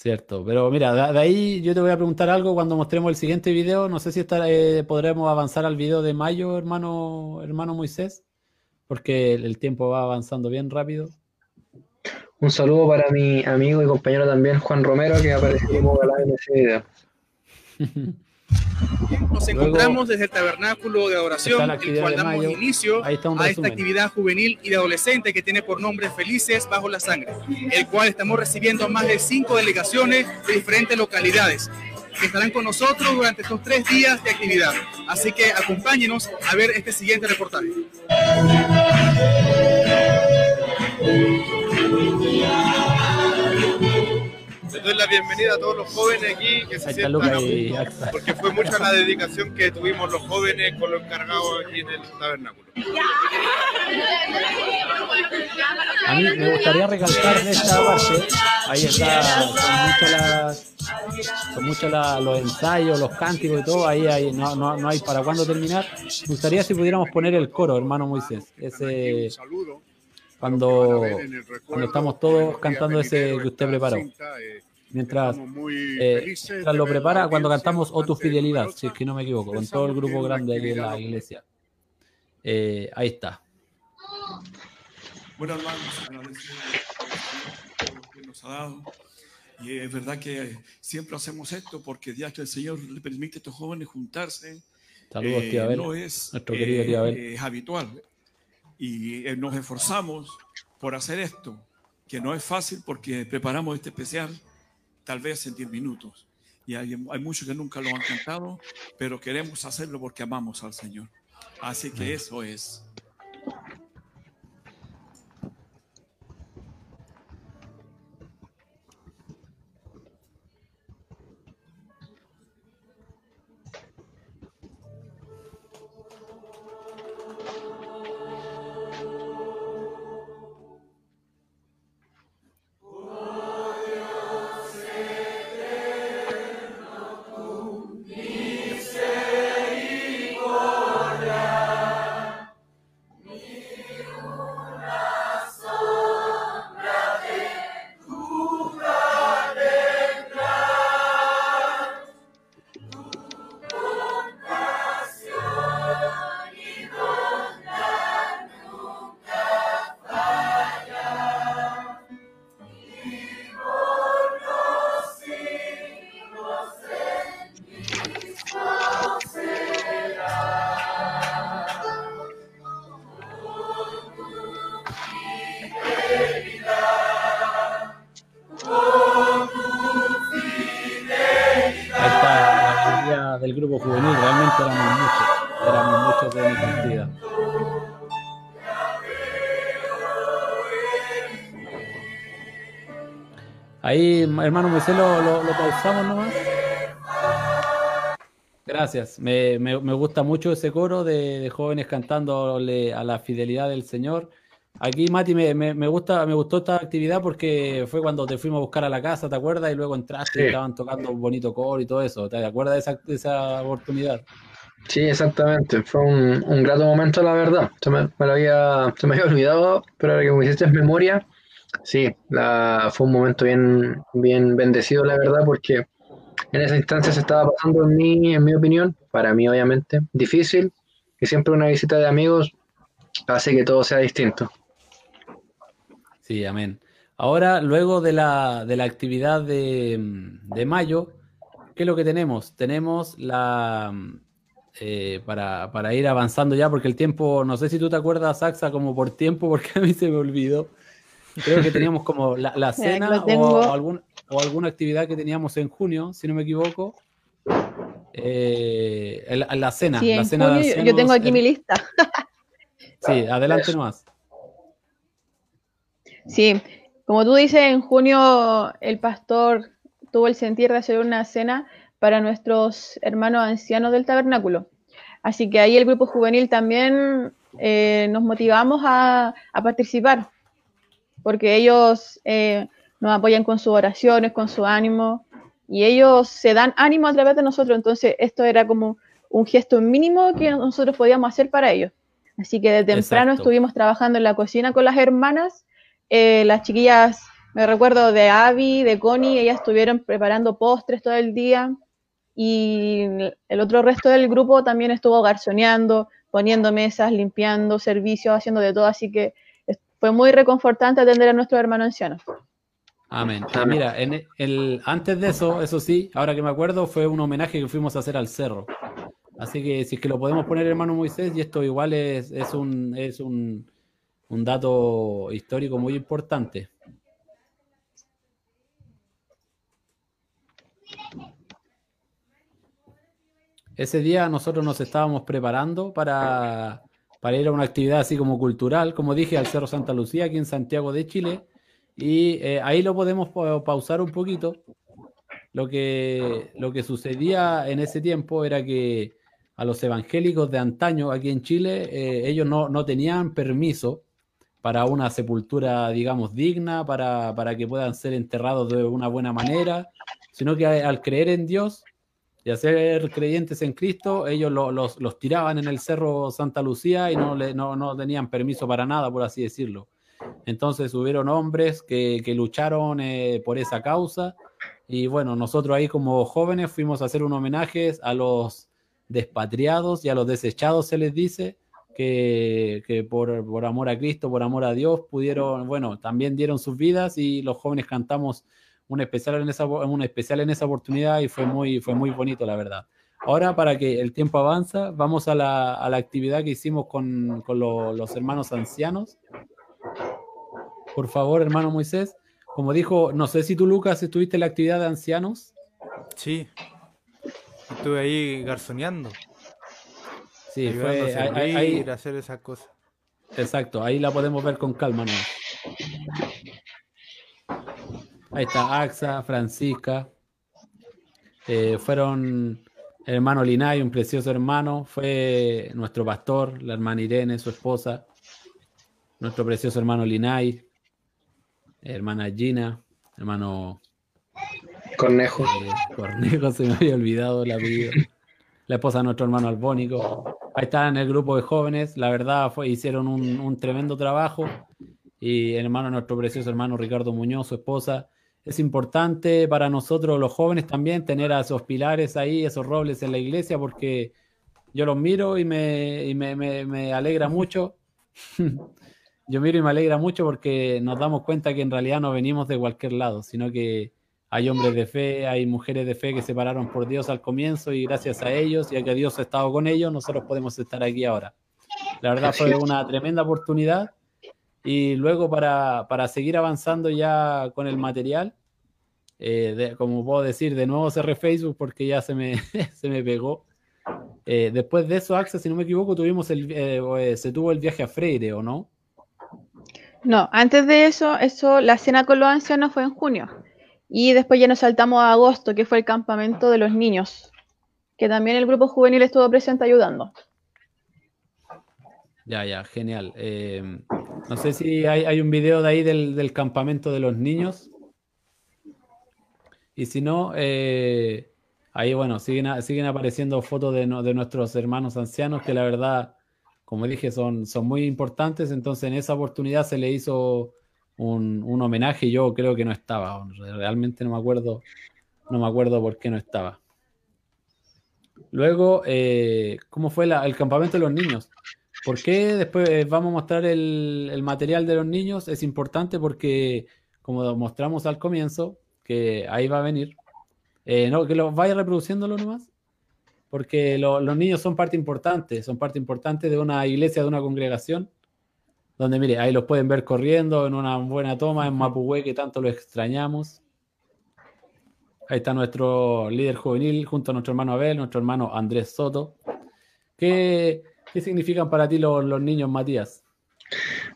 Cierto, pero mira, de, ahí yo te voy a preguntar algo cuando mostremos el siguiente video. No sé si eh, podremos avanzar al video de mayo, hermano, hermano Moisés, porque el, tiempo va avanzando bien rápido. Un saludo para mi amigo y compañero también, Juan Romero, que apareció en ese video. Nos encontramos desde el tabernáculo de adoración, el cual damos inicio a esta actividad juvenil y de adolescente que tiene por nombre Felices Bajo la Sangre, el cual estamos recibiendo más de cinco delegaciones de diferentes localidades que estarán con nosotros durante estos tres días de actividad. Así que acompáñenos a ver este siguiente reportaje. Les doy la bienvenida a todos los jóvenes aquí que se sientan porque fue mucha la dedicación que tuvimos los jóvenes con los encargados aquí en el tabernáculo. A mí me gustaría recalcar de esta parte, ahí está, son muchos los ensayos, los cánticos y todo, ahí, ahí no, no, no, hay para cuándo terminar. Me gustaría si pudiéramos poner el coro, hermano Moisés, ese cuando, cuando estamos todos cantando ese que usted preparó. Eh, mientras, eh, lo prepara, cuando cantamos O tu fidelidad, si es que no me equivoco, con todo el grupo grande en la iglesia. Eh, ahí está. Bueno, hermanos, que nos ha dado. Y es verdad que siempre hacemos esto porque Dios el Señor le permite a estos jóvenes juntarse. Saludos, tía Abel. No es, nuestro querido tía Abel. es habitual y eh, nos esforzamos por hacer esto, que no es fácil porque preparamos este especial tal vez en 10 minutos. Y hay, hay muchos que nunca lo han cantado, pero queremos hacerlo porque amamos al Señor. Así que eso es. Moisés, lo, lo, pausamos nomás. Gracias. Me, me, me, gusta mucho ese coro de, de, jóvenes cantándole a la fidelidad del Señor. Aquí, Mati, me, me, gusta, me gustó esta actividad porque fue cuando te fuimos a buscar a la casa, ¿te acuerdas? Y luego entraste y estaban tocando un bonito coro y todo eso. ¿Te acuerdas de esa, de esa oportunidad? Sí, exactamente. Fue un, un grato momento, la verdad. Se me, me, lo había, se me había olvidado, pero ahora que me hiciste memoria, Sí, la, fue un momento bien, bien bendecido, la verdad, porque en esa instancia se estaba pasando en mí, en mi opinión, para mí obviamente, difícil, y siempre una visita de amigos hace que todo sea distinto. Sí, amén. Ahora, luego de la, de la actividad de, de, mayo, ¿qué es lo que tenemos? Tenemos la... Eh, para, para, ir avanzando ya, porque el tiempo, no sé si tú te acuerdas, Axa, como por tiempo, porque a mí se me olvidó. Creo que teníamos como la, cena o, algún, o, alguna actividad que teníamos en junio, si no me equivoco. Eh, la, cena. la cena yo tengo aquí mi lista. sí, adelante nomás. Sí, como tú dices, en junio el pastor tuvo el sentir de hacer una cena para nuestros hermanos ancianos del tabernáculo. Así que ahí el grupo juvenil también eh, nos motivamos a, a participar porque ellos eh, nos apoyan con sus oraciones, con su ánimo, y ellos se dan ánimo a través de nosotros, entonces esto era como un gesto mínimo que nosotros podíamos hacer para ellos. Así que de temprano estuvimos trabajando en la cocina con las hermanas, eh, las chiquillas, me recuerdo de Abby, de Connie, ellas estuvieron preparando postres todo el día, y el otro resto del grupo también estuvo garzoneando, poniendo mesas, limpiando servicios, haciendo de todo, así que fue muy reconfortante atender a nuestros hermanos ancianos. Amén. Mira, en el, antes de eso, eso sí, ahora que me acuerdo, fue un homenaje que fuimos a hacer al cerro. Así que si es que lo podemos poner, hermano Moisés, y esto igual es, es, un, es un, un dato histórico muy importante. Ese día nosotros nos estábamos preparando para, para ir a una actividad así como cultural, como dije, al Cerro Santa Lucía, aquí en Santiago de Chile. Y eh, ahí lo podemos pausar un poquito. Lo que, lo que sucedía en ese tiempo era que a los evangélicos de antaño aquí en Chile, eh, ellos no, no, tenían permiso para una sepultura, digamos, digna, para, para que puedan ser enterrados de una buena manera, sino que al creer en Dios, y ser creyentes en Cristo, ellos los, tiraban en el cerro Santa Lucía y no, tenían permiso para nada, por así decirlo. Entonces hubieron hombres que, lucharon eh, por esa causa y bueno, nosotros ahí como jóvenes fuimos a hacer un homenaje a los despatriados y a los desechados, se les dice, que, que por, por, amor a Cristo, por amor a Dios, pudieron, bueno, también dieron sus vidas y los jóvenes cantamos un especial en esa, un especial en esa oportunidad y fue muy, fue muy bonito, la verdad. Ahora, para que el tiempo avanza, vamos a la, a la actividad que hicimos con, con los hermanos ancianos. Por favor, hermano Moisés. Como dijo, no sé si tú, Lucas, estuviste en la actividad de ancianos. Sí, estuve ahí garzoneando. Sí, fue ahí, hacer esas cosas. Exacto, ahí la podemos ver con calma. ¿no? Ahí está Axa, Francisca. Eh, fueron el hermano Linay, un precioso hermano. Fue nuestro pastor, la hermana Irene, su esposa. Nuestro precioso hermano Linay. Hermana Gina. Hermano. Cornejo. Eh, Cornejo, se me había olvidado la vida. La esposa de nuestro hermano Albónico. Ahí está en el grupo de jóvenes. La verdad, fue, hicieron un, un tremendo trabajo. Y el hermano, nuestro precioso hermano Ricardo Muñoz, su esposa es importante para nosotros los jóvenes también tener a esos pilares ahí, esos robles en la iglesia, porque yo los miro y me, y me, me, alegra mucho. yo miro y me alegra mucho porque nos damos cuenta que en realidad no venimos de cualquier lado, sino que hay hombres de fe, hay mujeres de fe que se pararon por Dios al comienzo y gracias a ellos y a que Dios ha estado con ellos, nosotros podemos estar aquí ahora. La verdad fue una tremenda oportunidad y luego para, seguir avanzando ya con el material, Eh, como puedo decir, de nuevo cerré Facebook porque ya se me, se me pegó. Eh, después de eso, Axa, si no me equivoco, tuvimos el, eh, se tuvo el viaje a Freire, ¿o no? No, antes de eso, eso, la cena con los ancianos fue en junio. Y después ya nos saltamos a agosto, que fue el campamento de los niños, que también el grupo juvenil estuvo presente ayudando. Ya, ya, genial. No sé si hay, un video de ahí del, campamento de los niños. Y si no, eh, Ahí, bueno, siguen, siguen apareciendo fotos de, de, nuestros hermanos ancianos que la verdad, como dije, son, son muy importantes. Entonces, en esa oportunidad se le hizo un, un homenaje y yo creo que no estaba. Realmente no me acuerdo, no me acuerdo por qué no estaba. Luego, eh, ¿cómo fue el campamento de los niños? ¿Por qué después vamos a mostrar el, el, material de los niños? Es importante porque, como mostramos al comienzo, que ahí va a venir, eh, no, que lo vaya reproduciéndolo nomás, porque los niños son parte importante, son parte importante de una iglesia, de una congregación, donde mire, ahí los pueden ver corriendo en una buena toma en Mapuhue, que tanto lo extrañamos. Ahí está nuestro líder juvenil junto a nuestro hermano Abel, nuestro hermano Andrés Soto. ¿Qué, qué significan para ti los, los niños, Matías?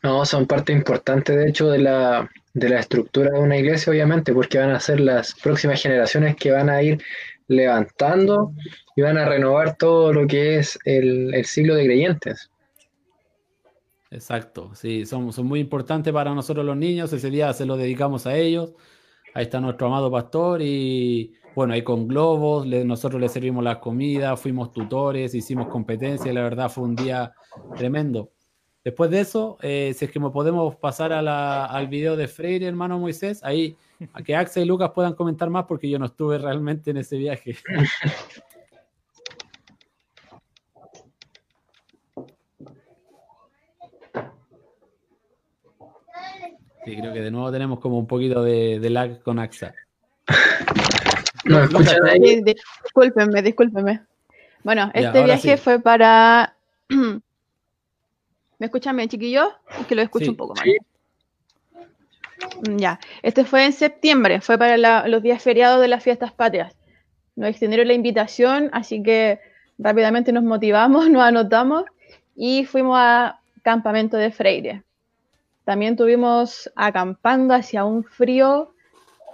No, son parte importante, de hecho, de la, de la estructura de una iglesia, obviamente, porque van a ser las próximas generaciones que van a ir levantando y van a renovar todo lo que es el, el siglo de creyentes. Exacto, sí, son, son muy importantes para nosotros los niños, ese día se lo dedicamos a ellos, ahí está nuestro amado pastor y bueno, ahí con globos, nosotros le servimos la comida, fuimos tutores, hicimos competencia, la verdad fue un día tremendo. Después de eso, eh, si es que podemos pasar al video de Freire, hermano Moisés, ahí a que Axel y Lucas puedan comentar más porque yo no estuve realmente en ese viaje. Sí, creo que de nuevo tenemos como un poquito de, lag con AXA. No, discúlpenme, discúlpenme. Bueno, este viaje fue para ¿Me escuchan bien, chiquillos? Es que lo escucho un poco mal. Mm, ya, este fue en septiembre, fue para los días feriados de las fiestas patrias. Nos extendieron la invitación, así que rápidamente nos motivamos, nos anotamos y fuimos a campamento de Freire. También tuvimos acampando hacia un frío.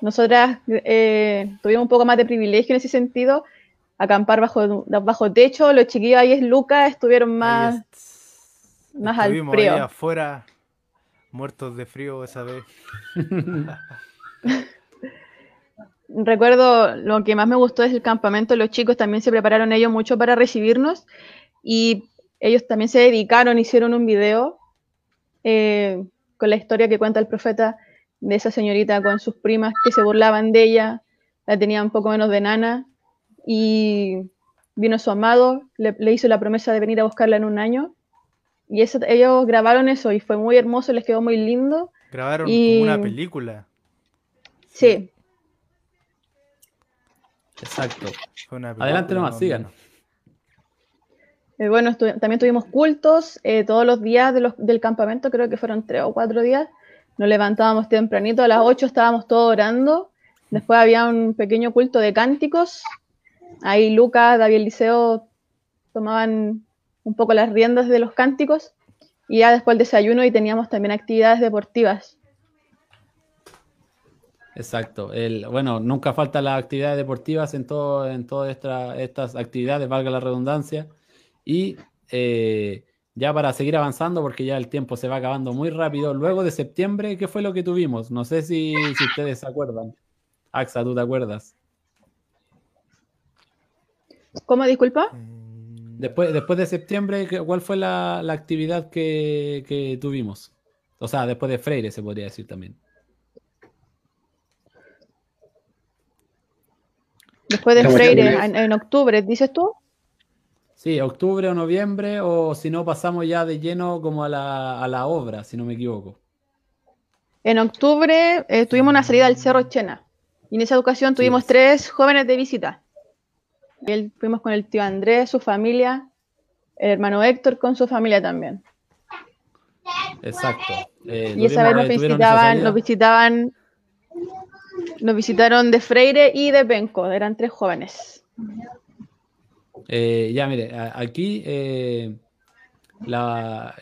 Nosotras eh, tuvimos un poco más de privilegio en ese sentido, acampar bajo, bajo techo. Los chiquillos ahí es Lucas, estuvieron más más al frío. Ahí afuera, muertos de frío esa vez. Recuerdo lo que más me gustó es el campamento. Los chicos también se prepararon ellos mucho para recibirnos y ellos también se dedicaron, hicieron un video eh, con la historia que cuenta el profeta de esa señorita con sus primas que se burlaban de ella, la tenía un poco menos de nana y vino su amado, le hizo la promesa de venir a buscarla en un año y eso, ellos grabaron eso y fue muy hermoso, les quedó muy lindo. Grabaron como una película. Sí. Exacto. Adelante nomás, sigan. Eh, bueno, también tuvimos cultos eh, todos los días del campamento, creo que fueron tres o cuatro días. Nos levantábamos tempranito, a las ocho estábamos todos orando. Después había un pequeño culto de cánticos. Ahí Lucas, David Liceo tomaban un poco las riendas de los cánticos y ya después el desayuno y teníamos también actividades deportivas. Exacto. El, bueno, nunca faltan las actividades deportivas en, todo, en todas estas actividades, valga la redundancia. Y eh, ya para seguir avanzando, porque ya el tiempo se va acabando muy rápido, luego de septiembre, ¿qué fue lo que tuvimos? No sé si, si ustedes se acuerdan. Axa, ¿tú te acuerdas? ¿Cómo, disculpa? Después, después de septiembre, ¿cuál fue la, actividad que, tuvimos? O sea, después de Freire se podría decir también. Después de Freire, en, octubre, ¿dices tú? Sí, octubre o noviembre, o si no, pasamos ya de lleno como a la, obra, si no me equivoco. En octubre eh, tuvimos una salida al Cerro Chena. Y en esa ocasión tuvimos tres jóvenes de visita fuimos con el tío Andrés, su familia, el hermano Héctor con su familia también. Exacto. Eh, y esa vez nos visitaban, nos visitaban nos visitaron de Freire y de Benco, eran tres jóvenes. Eh, ya, mire, aquí eh, la,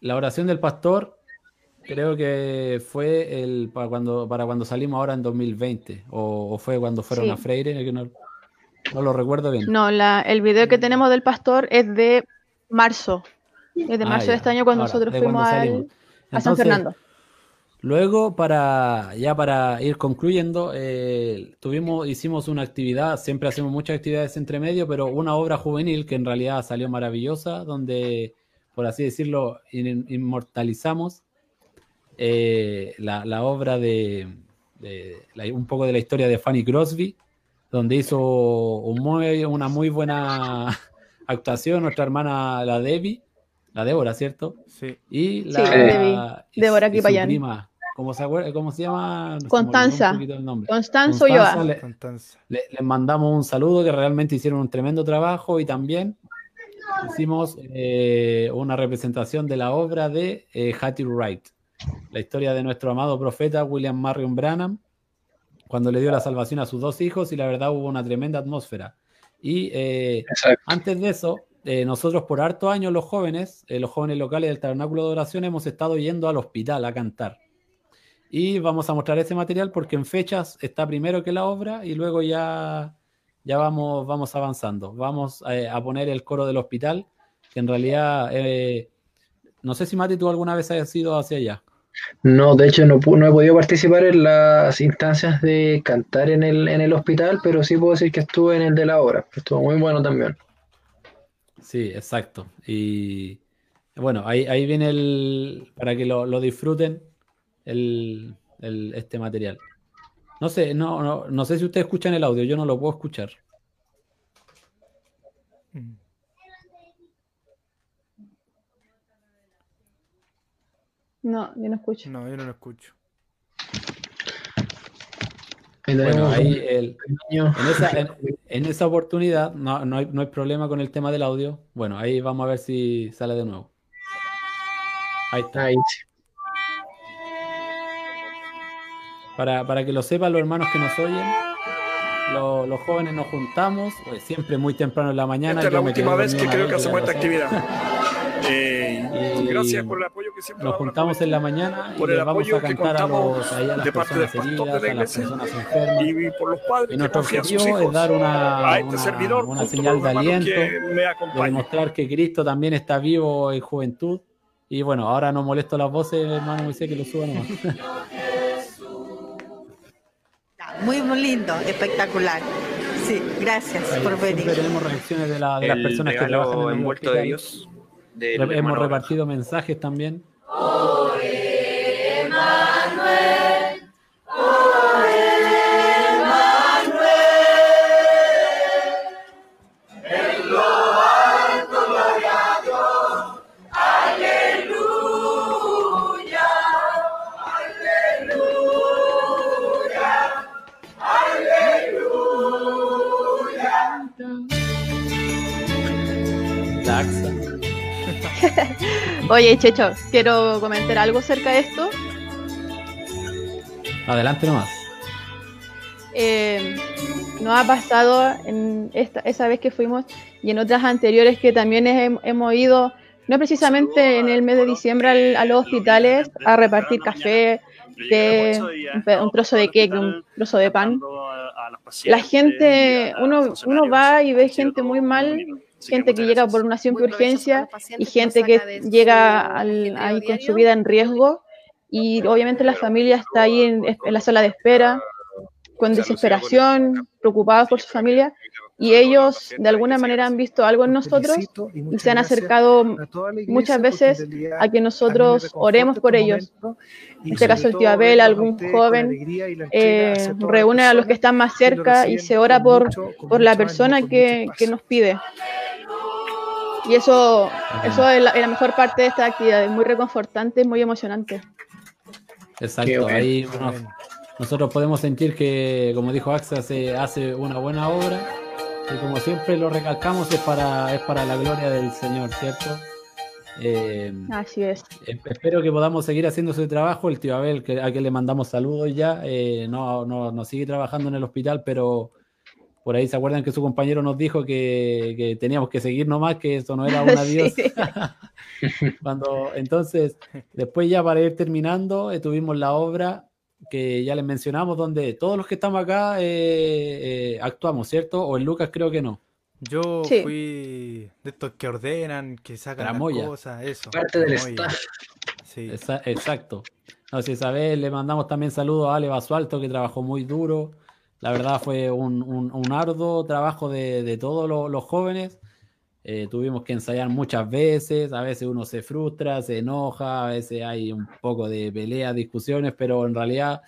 oración del pastor creo que fue el, para, cuando, para cuando salimos ahora en 2020, o, fue cuando fueron a Freire, que no, lo recuerdo bien. No, la, el video que tenemos del pastor es de marzo, es de ah, marzo de este año cuando nosotros fuimos a San Fernando. Luego, para ya para ir concluyendo, eh, tuvimos, hicimos una actividad, siempre hacemos muchas actividades entre medio, pero una obra juvenil que en realidad salió maravillosa, donde, por así decirlo, inmortalizamos eh, la, obra de, un poco de la historia de Fanny Crosby, donde hizo una muy buena actuación nuestra hermana la Debbie la Débora, ¿cierto? Sí. Y la Débora prima, ¿cómo se, ¿cómo se llama? Constanza. Constanza Ulloa. Le, les mandamos un saludo que realmente hicieron un tremendo trabajo y también hicimos eh, una representación de la obra de eh, Hattie Wright, la historia de nuestro amado profeta William Marion Branham, cuando le dio la salvación a sus dos hijos y la verdad hubo una tremenda atmósfera. Y eh, antes de eso, eh, nosotros por harto años los jóvenes, eh, los jóvenes locales del Tabernáculo de Oración, hemos estado yendo al hospital a cantar. Y vamos a mostrar ese material porque en fechas está primero que la obra y luego ya, ya vamos, vamos avanzando. Vamos eh, a poner el coro del hospital, que en realidad, no sé si Mati tú alguna vez has ido hacia allá. No, de hecho no, no, he podido participar en las instancias de cantar en el, en el hospital, pero sí puedo decir que estuve en el de la obra, estuvo muy bueno también. Sí, exacto. Y bueno, ahí, ahí viene el, para que lo, disfruten, el, este material. No sé, no, no, no sé si ustedes escuchan el audio, yo no lo puedo escuchar. No, yo no escucho. No, yo no lo escucho. Bueno, ahí el, en, esa, oportunidad no, no, hay, no, hay, problema con el tema del audio. Bueno, ahí vamos a ver si sale de nuevo. Ahí está. Para, para que lo sepan los hermanos que nos oyen, los, jóvenes nos juntamos, pues, siempre muy temprano en la mañana. Esta es la última vez que creo que hacemos esta actividad. Eh, gracias por el apoyo que siempre Nos juntamos en la mañana y les vamos a cantar a, los, a las personas heridas, a las personas enfermas. Y, por los padres y nuestro objetivo es dar una, este una, una señal de aliento, de demostrar que Cristo también está vivo en juventud. Y bueno, ahora no molesto las voces, hermano Moisés, que lo suban nomás. Muy, muy lindo, espectacular. Sí, gracias por venir. Tenemos reacciones de, la, de las personas que trabajan en el envuelto de Dios Hemos repartido mensajes también. Oye, Checho, quiero comentar algo acerca de esto. Adelante nomás. Eh, nos ha pasado en esta, esa vez que fuimos y en otras anteriores que también hemos ido, no precisamente en el mes de diciembre, a los hospitales a repartir café, un, trozo de cake, un trozo de pan. La gente, uno, uno va y ve gente muy mal gente que llega por una simple urgencia y gente que llega ahí con su vida en riesgo y obviamente la familia está ahí en, la sala de espera con desesperación, preocupados por su familia y ellos de alguna manera han visto algo en nosotros y se han acercado muchas veces a que nosotros oremos por ellos. En este caso el tío Abel, algún joven, eh, reúne a los que están más cerca y se ora por, por la persona que, que nos pide. Y eso, eso es la, mejor parte de esta actividad, es muy reconfortante, muy emocionante. Exacto, ahí nosotros podemos sentir que, como dijo Axa, se hace una buena obra y como siempre lo recalcamos es para, es para la gloria del Señor, ¿cierto? Eh, Así es. Espero que podamos seguir haciendo ese trabajo. El tío Abel, que, a quien le mandamos saludos ya, eh, no, no, no, sigue trabajando en el hospital, pero por ahí se acuerdan que su compañero nos dijo que, teníamos que seguir nomás, que eso no era un adiós. Cuando, entonces, después ya para ir terminando, eh, tuvimos la obra que ya les mencionamos, donde todos los que estamos acá actuamos, ¿cierto? O en Lucas creo que no. Yo fui de estos que ordenan, que sacan las cosas, eso. Parte del staff. Sí. exacto. No, si sabes, le mandamos también saludos a Ale Basualto, que trabajó muy duro. La verdad fue un, un, arduo trabajo de, todos los, jóvenes. Eh, tuvimos que ensayar muchas veces, a veces uno se frustra, se enoja, a veces hay un poco de pelea, discusiones, pero en realidad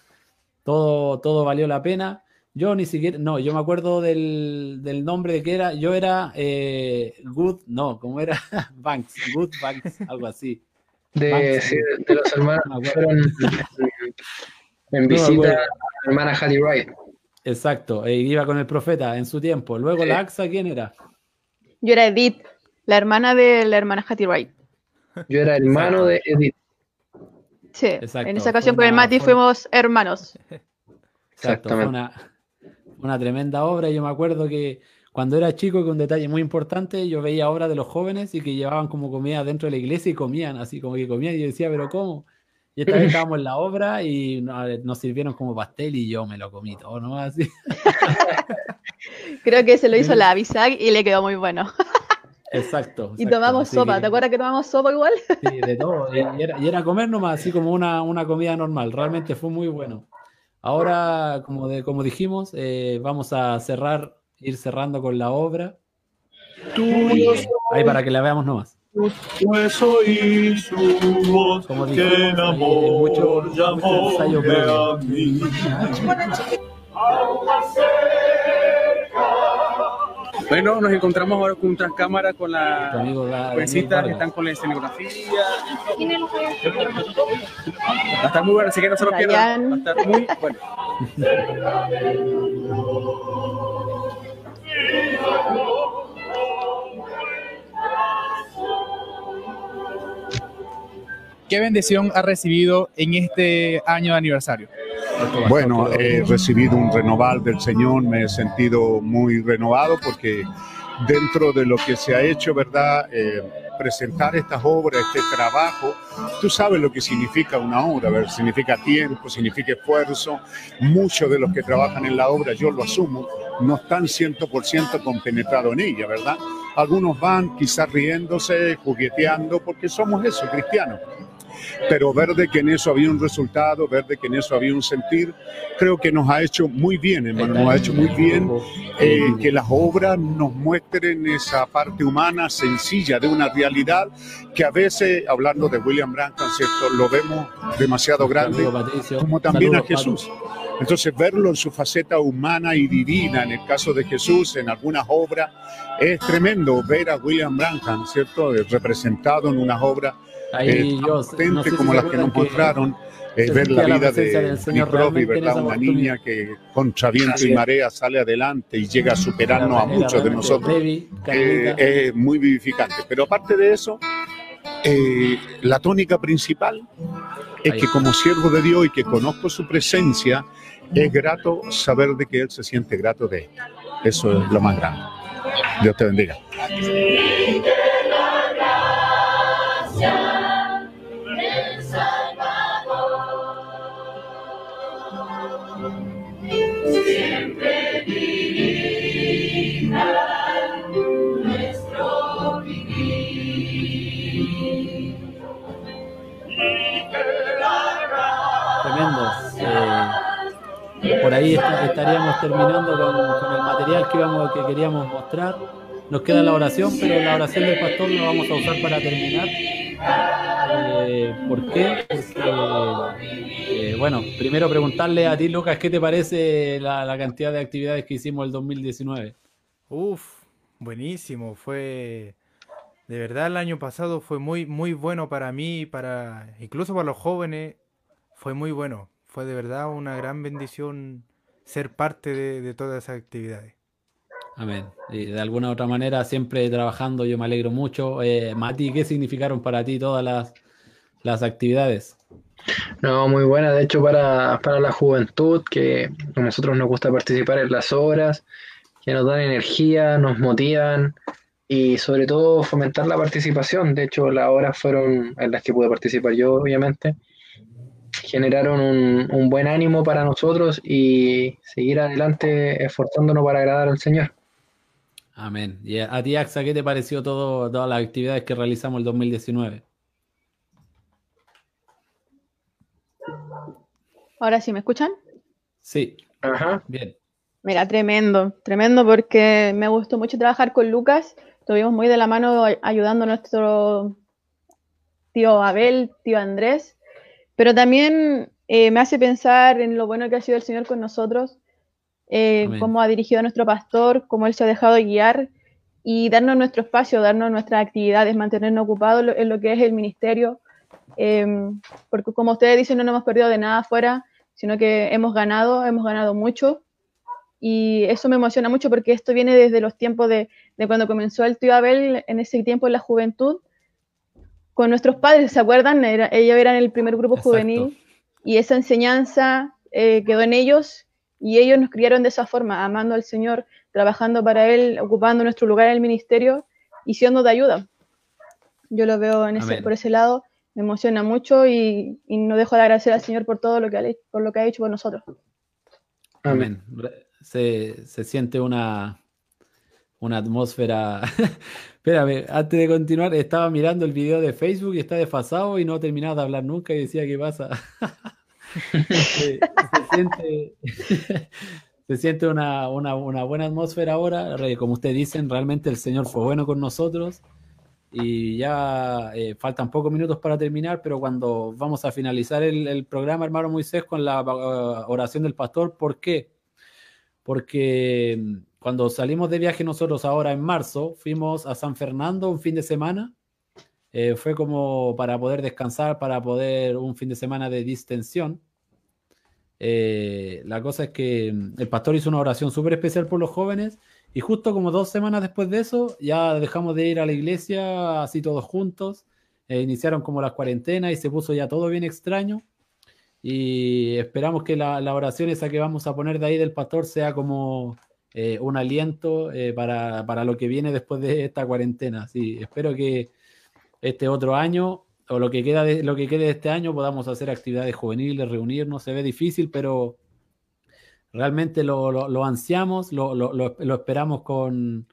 todo, todo valió la pena. Yo ni siquiera, no, yo me acuerdo del, del nombre de que era, yo era eh, Good, no, ¿cómo era? Banks, Good Banks, algo así. De, sí, de, los hermanos fueron en, visita a la hermana Hattie Wright. Exacto, e iba con el profeta en su tiempo. Luego la AXA, ¿quién era? Yo era Edith, la hermana de la hermana Hattie Wright. Yo era hermano de Edith. Sí, Exacto. en esa ocasión con el Mati fuimos hermanos. Exacto, fue una, una tremenda obra. Yo me acuerdo que cuando era chico, que un detalle muy importante, yo veía obras de los jóvenes y que llevaban como comida dentro de la iglesia y comían, así como que comían. Y yo decía, ¿pero cómo? Y esta vez estábamos en la obra y nos sirvieron como pastel y yo me lo comí todo, ¿no? Así. Creo que se lo hizo la Bisag y le quedó muy bueno. Exacto. Y tomamos sopa, ¿te acuerdas que tomamos sopa igual? Sí, de todo. Y era, y era comer nomás, así como una, una comida normal. Realmente fue muy bueno. Ahora, como, de, como dijimos, eh, vamos a cerrar, ir cerrando con la obra. ahí para que la veamos nomás. Pues oí su voz como que el amor mucho, llamó a mí. Bueno, nos encontramos ahora con otras cámaras con las jovencitas que están con la escenografía. Va a estar muy bueno, así que no se lo pierdan. Va a estar muy bueno. ¿Qué bendición ha recibido en este año de aniversario? Bueno, he recibido un renoval del Señor, me he sentido muy renovado porque dentro de lo que se ha hecho, ¿verdad? Eh, presentar estas obras, este trabajo, tú sabes lo que significa una obra, ¿verdad? significa tiempo, significa esfuerzo. Muchos de los que trabajan en la obra, yo lo asumo, no están 100% compenetrados en ella, ¿verdad? Algunos van quizás riéndose, jugueteando, porque somos eso, cristianos pero ver de que en eso había un resultado, ver de que en eso había un sentir, creo que nos ha hecho muy bien, hermano, nos ha hecho muy bien eh, que las obras nos muestren esa parte humana sencilla de una realidad que a veces, hablando de William Branham, ¿cierto? Lo vemos demasiado grande, como también a Jesús. Entonces, verlo en su faceta humana y divina, en el caso de Jesús, en algunas obras, es tremendo ver a William Branham, ¿cierto? Representado en unas obras Ahí yo, como las que nos mostraron, eh, ver la vida de Robbie, ¿verdad? Una niña que contra viento y marea sale adelante y llega a superarnos a muchos de nosotros. Eh, es muy vivificante. Pero aparte de eso, eh, la tónica principal es que como siervo de Dios y que conozco su presencia, es grato saber de que Él se siente grato de él. Eso es lo más grande. Dios te bendiga. Por ahí estaríamos terminando con, el material que, íbamos, que queríamos mostrar. Nos queda la oración, pero la oración del pastor la vamos a usar para terminar. Eh, ¿Por qué? Porque, eh, bueno, primero preguntarle a ti, Lucas, ¿qué te parece la, la cantidad de actividades que hicimos el 2019? Uf, buenísimo. Fue, de verdad, el año pasado fue muy, muy bueno para mí, para incluso para los jóvenes. Fue muy bueno de verdad una gran bendición ser parte de, todas esas actividades. Amén. Y de alguna u otra manera, siempre trabajando, yo me alegro mucho. Eh, Mati, ¿qué significaron para ti todas las, las actividades? No, muy buena. De hecho, para, para la juventud, que a nosotros nos gusta participar en las obras, que nos dan energía, nos motivan y sobre todo fomentar la participación. De hecho, las horas fueron en las que pude participar yo, obviamente. Generaron un, un buen ánimo para nosotros y seguir adelante esforzándonos para agradar al Señor. Amén. ¿Y a ti, Axa, qué te pareció todo, todas las actividades que realizamos el 2019? Ahora sí, ¿me escuchan? Sí. Ajá. Bien. Mira, tremendo, tremendo porque me gustó mucho trabajar con Lucas. Estuvimos muy de la mano ayudando a nuestro tío Abel, tío Andrés, pero también eh, me hace pensar en lo bueno que ha sido el Señor con nosotros eh, cómo ha dirigido a nuestro pastor, cómo él se ha dejado guiar y darnos nuestro espacio, darnos nuestras actividades, mantenernos ocupados en lo que es el ministerio. Em, porque como ustedes dicen, no nos hemos perdido de nada afuera, sino que hemos ganado, hemos ganado mucho. Y eso me emociona mucho porque esto viene desde los tiempos de, cuando comenzó el tío Abel, en ese tiempo en la juventud, con nuestros padres, ¿se acuerdan? ellos eran el primer grupo juvenil y esa enseñanza eh, quedó en ellos y ellos nos criaron de esa forma, amando al Señor, trabajando para Él, ocupando nuestro lugar en el ministerio y siendo de ayuda. Yo lo veo en ese, por ese lado, me emociona mucho y, no dejo de agradecer al Señor por todo lo que ha, por lo que ha hecho por nosotros. Amén. Se, siente una, una atmósfera. Espérame, antes de continuar, estaba mirando el video de Facebook y está desfasado y no he terminado de hablar nunca y decía, ¿qué pasa? se, siente, se siente una, buena atmósfera ahora. Como ustedes dicen, realmente el Señor fue bueno con nosotros. Y ya eh, faltan pocos minutos para terminar, pero cuando vamos a finalizar el, programa, hermano Moisés, con la uh, oración del pastor, ¿por qué? Porque cuando salimos de viaje nosotros ahora en marzo, fuimos a San Fernando un fin de semana eh, fue como para poder descansar, para poder un fin de semana de distensión. Eh, la cosa es que mm, el pastor hizo una oración súper especial por los jóvenes y justo como dos semanas después de eso ya dejamos de ir a la iglesia así todos juntos. Eh, iniciaron como las cuarentenas y se puso ya todo bien extraño. Y esperamos que la, oración esa que vamos a poner de ahí del pastor sea como un aliento para, para, lo que viene después de esta cuarentena. Sí, espero que, este otro año o lo que queda de lo que quede de este año podamos hacer actividades juveniles, reunirnos, se ve difícil, pero realmente lo, ansiamos, lo, esperamos con,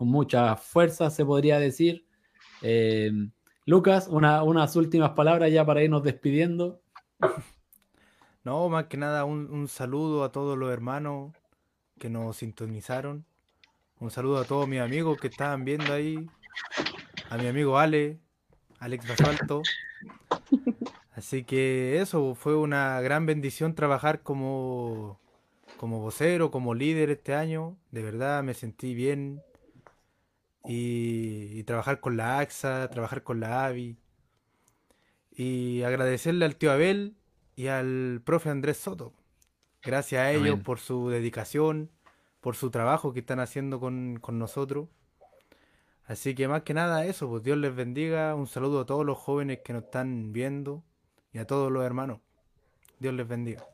mucha fuerza, se podría decir. Eh, Lucas, unas últimas palabras ya para irnos despidiendo. No, más que nada un, un saludo a todos los hermanos que nos sintonizaron. Un saludo a todos mis amigos que estaban viendo ahí. A mi amigo Ale, Alex Basalto. Así que eso, fue una gran bendición trabajar como, como vocero, como líder este año. De verdad me sentí bien. Y, trabajar con la AXA, trabajar con la AVI. Y agradecerle al tío Abel y al profe Andrés Soto. Gracias a ellos por su dedicación, por su trabajo que están haciendo con, con nosotros. Así que más que nada eso, pues Dios les bendiga. Un saludo a todos los jóvenes que nos están viendo y a todos los hermanos. Dios les bendiga.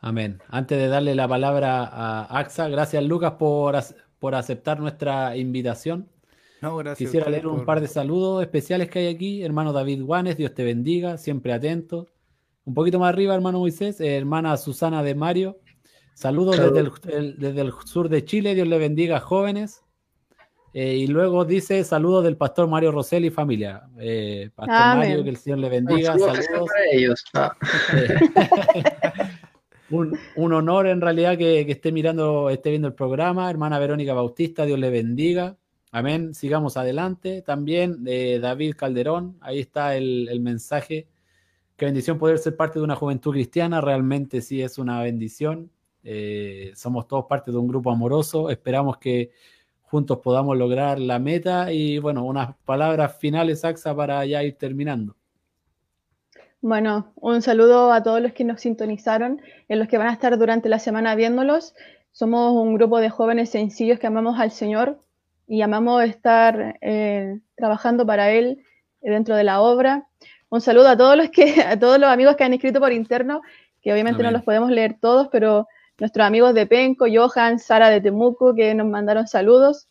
Amén. Antes de darle la palabra a AXA, gracias Lucas por, por aceptar nuestra invitación. No, gracias. Quisiera leer un par de saludos especiales que hay aquí. Hermano David Guanes, Dios te bendiga, siempre atento. Un poquito más arriba, hermano Moisés, hermana Susana de Mario. Saludos desde desde el sur de Chile, Dios le bendiga, jóvenes. Eh, y luego dice saludos del pastor Mario Rosell y familia. Eh, pastor Mario, que el Señor le bendiga. Saludos. ellos. Ah. un, honor en realidad que, esté mirando, esté viendo el programa. Hermana Verónica Bautista, Dios le bendiga. Amén. Sigamos adelante. También de David Calderón, ahí está el, el mensaje. Qué bendición poder ser parte de una juventud cristiana. Realmente sí es una bendición. Eh, somos todos parte de un grupo amoroso. Esperamos que juntos podamos lograr la meta y bueno, unas palabras finales, Axa, para ya ir terminando. Bueno, un saludo a todos los que nos sintonizaron, en los que van a estar durante la semana viéndolos. Somos un grupo de jóvenes sencillos que amamos al Señor y amamos estar eh, trabajando para Él dentro de la obra. Un saludo a todos los que, a todos los amigos que han escrito por interno, que obviamente no los podemos leer todos, pero nuestros amigos de Penco, Johan, Sara de Temuco, que nos mandaron saludos.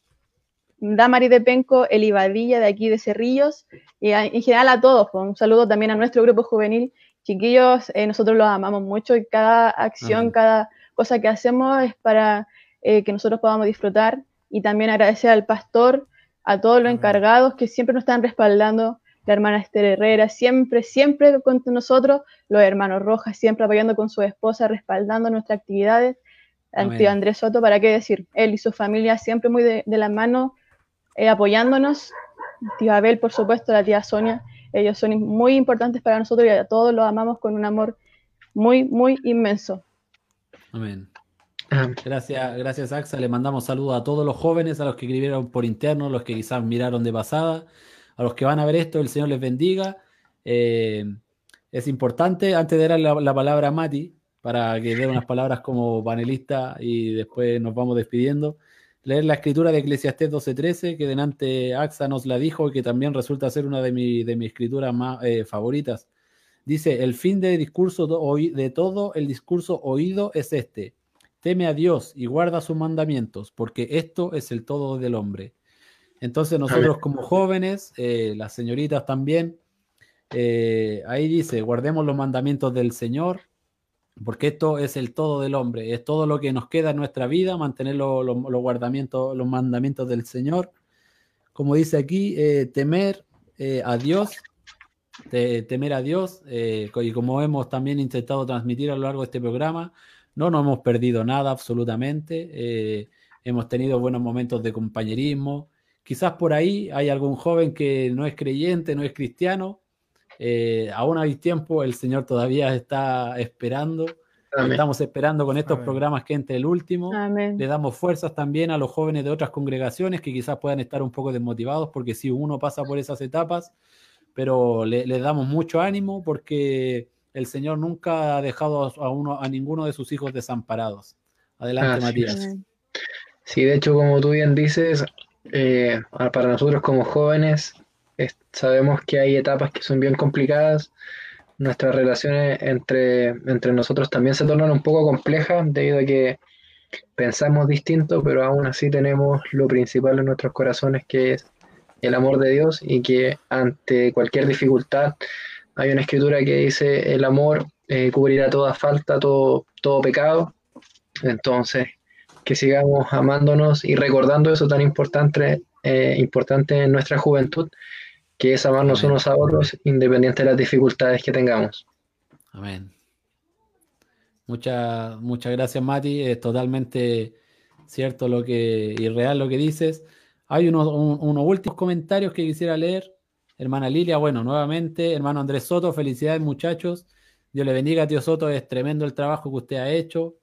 Damari de Penco, Elibadilla de aquí de Cerrillos, y en general a todos. Pues, un saludo también a nuestro grupo juvenil. Chiquillos, eh, nosotros los amamos mucho y cada acción, cada cosa que hacemos es para eh, que nosotros podamos disfrutar. Y también agradecer al pastor, a todos los encargados que siempre nos están respaldando, la hermana Esther Herrera, siempre, siempre con nosotros, los hermanos Rojas, siempre apoyando con su esposa, respaldando nuestras actividades. Tío Andrés Soto, ¿para qué decir? Él y su familia siempre muy de, la mano, eh, apoyándonos. Tío Abel, por supuesto, la tía Sonia, ellos son muy importantes para nosotros y a todos los amamos con un amor muy, muy inmenso. Amén. Gracias, gracias Axa. Le mandamos saludos a todos los jóvenes, a los que escribieron por interno, los que quizás miraron de pasada a los que van a ver esto, el Señor les bendiga. Eh, es importante, antes de dar la, palabra a Mati, para que dé unas palabras como panelista y después nos vamos despidiendo, leer la escritura de Eclesiastés 12:13, que delante AXA nos la dijo y que también resulta ser una de, mi, de mis escrituras más eh, favoritas. Dice, el fin de discurso de todo el discurso oído es este. Teme a Dios y guarda sus mandamientos, porque esto es el todo del hombre. Entonces nosotros como jóvenes, eh, las señoritas también, eh, ahí dice, guardemos los mandamientos del Señor, porque esto es el todo del hombre, es todo lo que nos queda en nuestra vida, mantener los, los, los mandamientos del Señor. Como dice aquí, eh, temer a Dios, temer a Dios, y como hemos también intentado transmitir a lo largo de este programa, no nos hemos perdido nada absolutamente, hemos tenido buenos momentos de compañerismo, Quizás por ahí hay algún joven que no es creyente, no es cristiano. Eh, aún hay tiempo, el Señor todavía está esperando. Estamos esperando con estos programas que entre el último. Le damos fuerzas también a los jóvenes de otras congregaciones que quizás puedan estar un poco desmotivados porque si uno pasa por esas etapas, pero le, damos mucho ánimo porque el Señor nunca ha dejado a, uno, a ninguno de sus hijos desamparados. Adelante, Matías. Sí, de hecho, como tú bien dices, eh, para nosotros como jóvenes sabemos que hay etapas que son bien complicadas. Nuestras relaciones entre, entre nosotros también se tornan un poco complejas debido a que pensamos distinto, pero aún así tenemos lo principal en nuestros corazones que es el amor de Dios y que ante cualquier dificultad hay una escritura que dice el amor eh, cubrirá toda falta, todo, todo pecado. Entonces, que sigamos amándonos y recordando eso tan importante, eh, importante en nuestra juventud, que es amarnos unos a otros independiente de las dificultades que tengamos. Amén. Muchas, muchas gracias, Mati. Es totalmente cierto lo que, y real lo que dices. Hay unos, unos últimos comentarios que quisiera leer. Hermana Lilia, bueno, nuevamente, hermano Andrés Soto, felicidades muchachos. Dios le bendiga, tío Soto, es tremendo el trabajo que usted ha hecho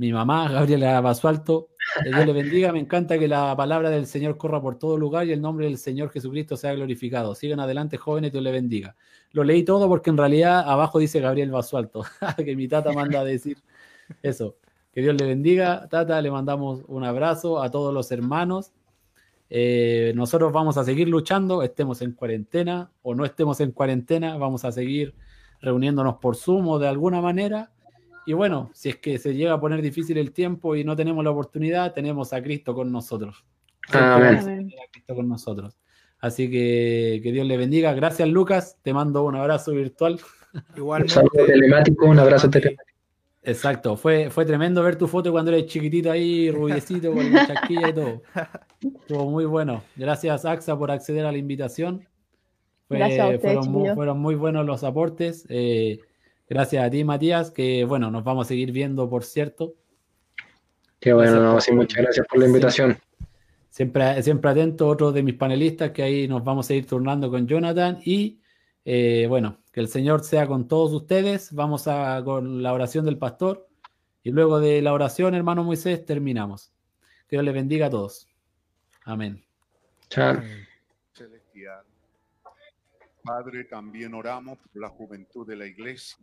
mi mamá, Gabriela Basualto. Que Dios le bendiga. Me encanta que la palabra del Señor corra por todo lugar y el nombre del Señor Jesucristo sea glorificado. Sigan adelante, jóvenes, Dios le bendiga. Lo leí todo porque en realidad abajo dice Gabriel Basualto, que mi tata manda a decir eso. Que Dios le bendiga. Tata, le mandamos un abrazo a todos los hermanos. Eh, nosotros vamos a seguir luchando, estemos en cuarentena o no estemos en cuarentena, vamos a seguir reuniéndonos por Zoom o de alguna manera y bueno, si es que se llega a poner difícil el tiempo y no tenemos la oportunidad, tenemos a Cristo con nosotros. Amén. A Cristo con nosotros. Así que que Dios le bendiga. Gracias, Lucas. Te mando un abrazo virtual. Igual. Un saludo telemático, un abrazo telemático. Exacto, fue, fue tremendo ver tu foto cuando eres chiquitito ahí, rubiecito, con la chasquilla y todo. Estuvo muy bueno. Gracias, AXA, por acceder a la invitación. fueron, muy, fueron, muy, buenos los aportes. Eh, Gracias a ti, Matías, que bueno, nos vamos a seguir viendo, por cierto. Qué bueno, muchas gracias por la invitación. Siempre, siempre atento, otro de mis panelistas, que ahí nos vamos a ir turnando con Jonathan. Y eh, bueno, que el Señor sea con todos ustedes. Vamos a con la oración del pastor. Y luego de la oración, hermano Moisés, terminamos. Que Dios les bendiga a todos. Amén. Chao. Padre, también oramos por la juventud de la iglesia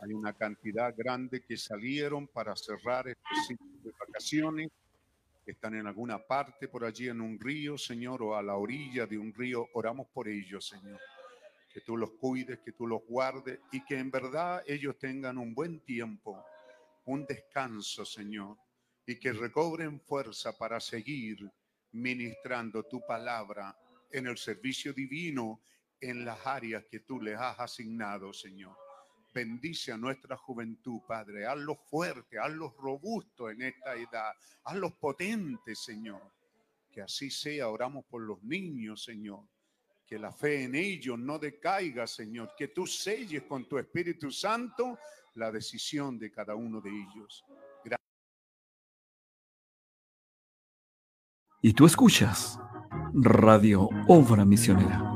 Hay una cantidad grande que salieron para cerrar estos sitios de vacaciones, están en alguna parte por allí en un río, Señor, o a la orilla de un río. Oramos por ellos, Señor. Que tú los cuides, que tú los guardes y que en verdad ellos tengan un buen tiempo, un descanso, Señor, y que recobren fuerza para seguir ministrando tu palabra en el servicio divino en las áreas que tú les has asignado, Señor. Bendice a nuestra juventud, Padre. Hazlos fuertes, hazlos robustos en esta edad. Hazlos potentes, Señor. Que así sea. Oramos por los niños, Señor. Que la fe en ellos no decaiga, Señor. Que tú selles con tu Espíritu Santo la decisión de cada uno de ellos. Gracias. Y tú escuchas Radio Obra Misionera.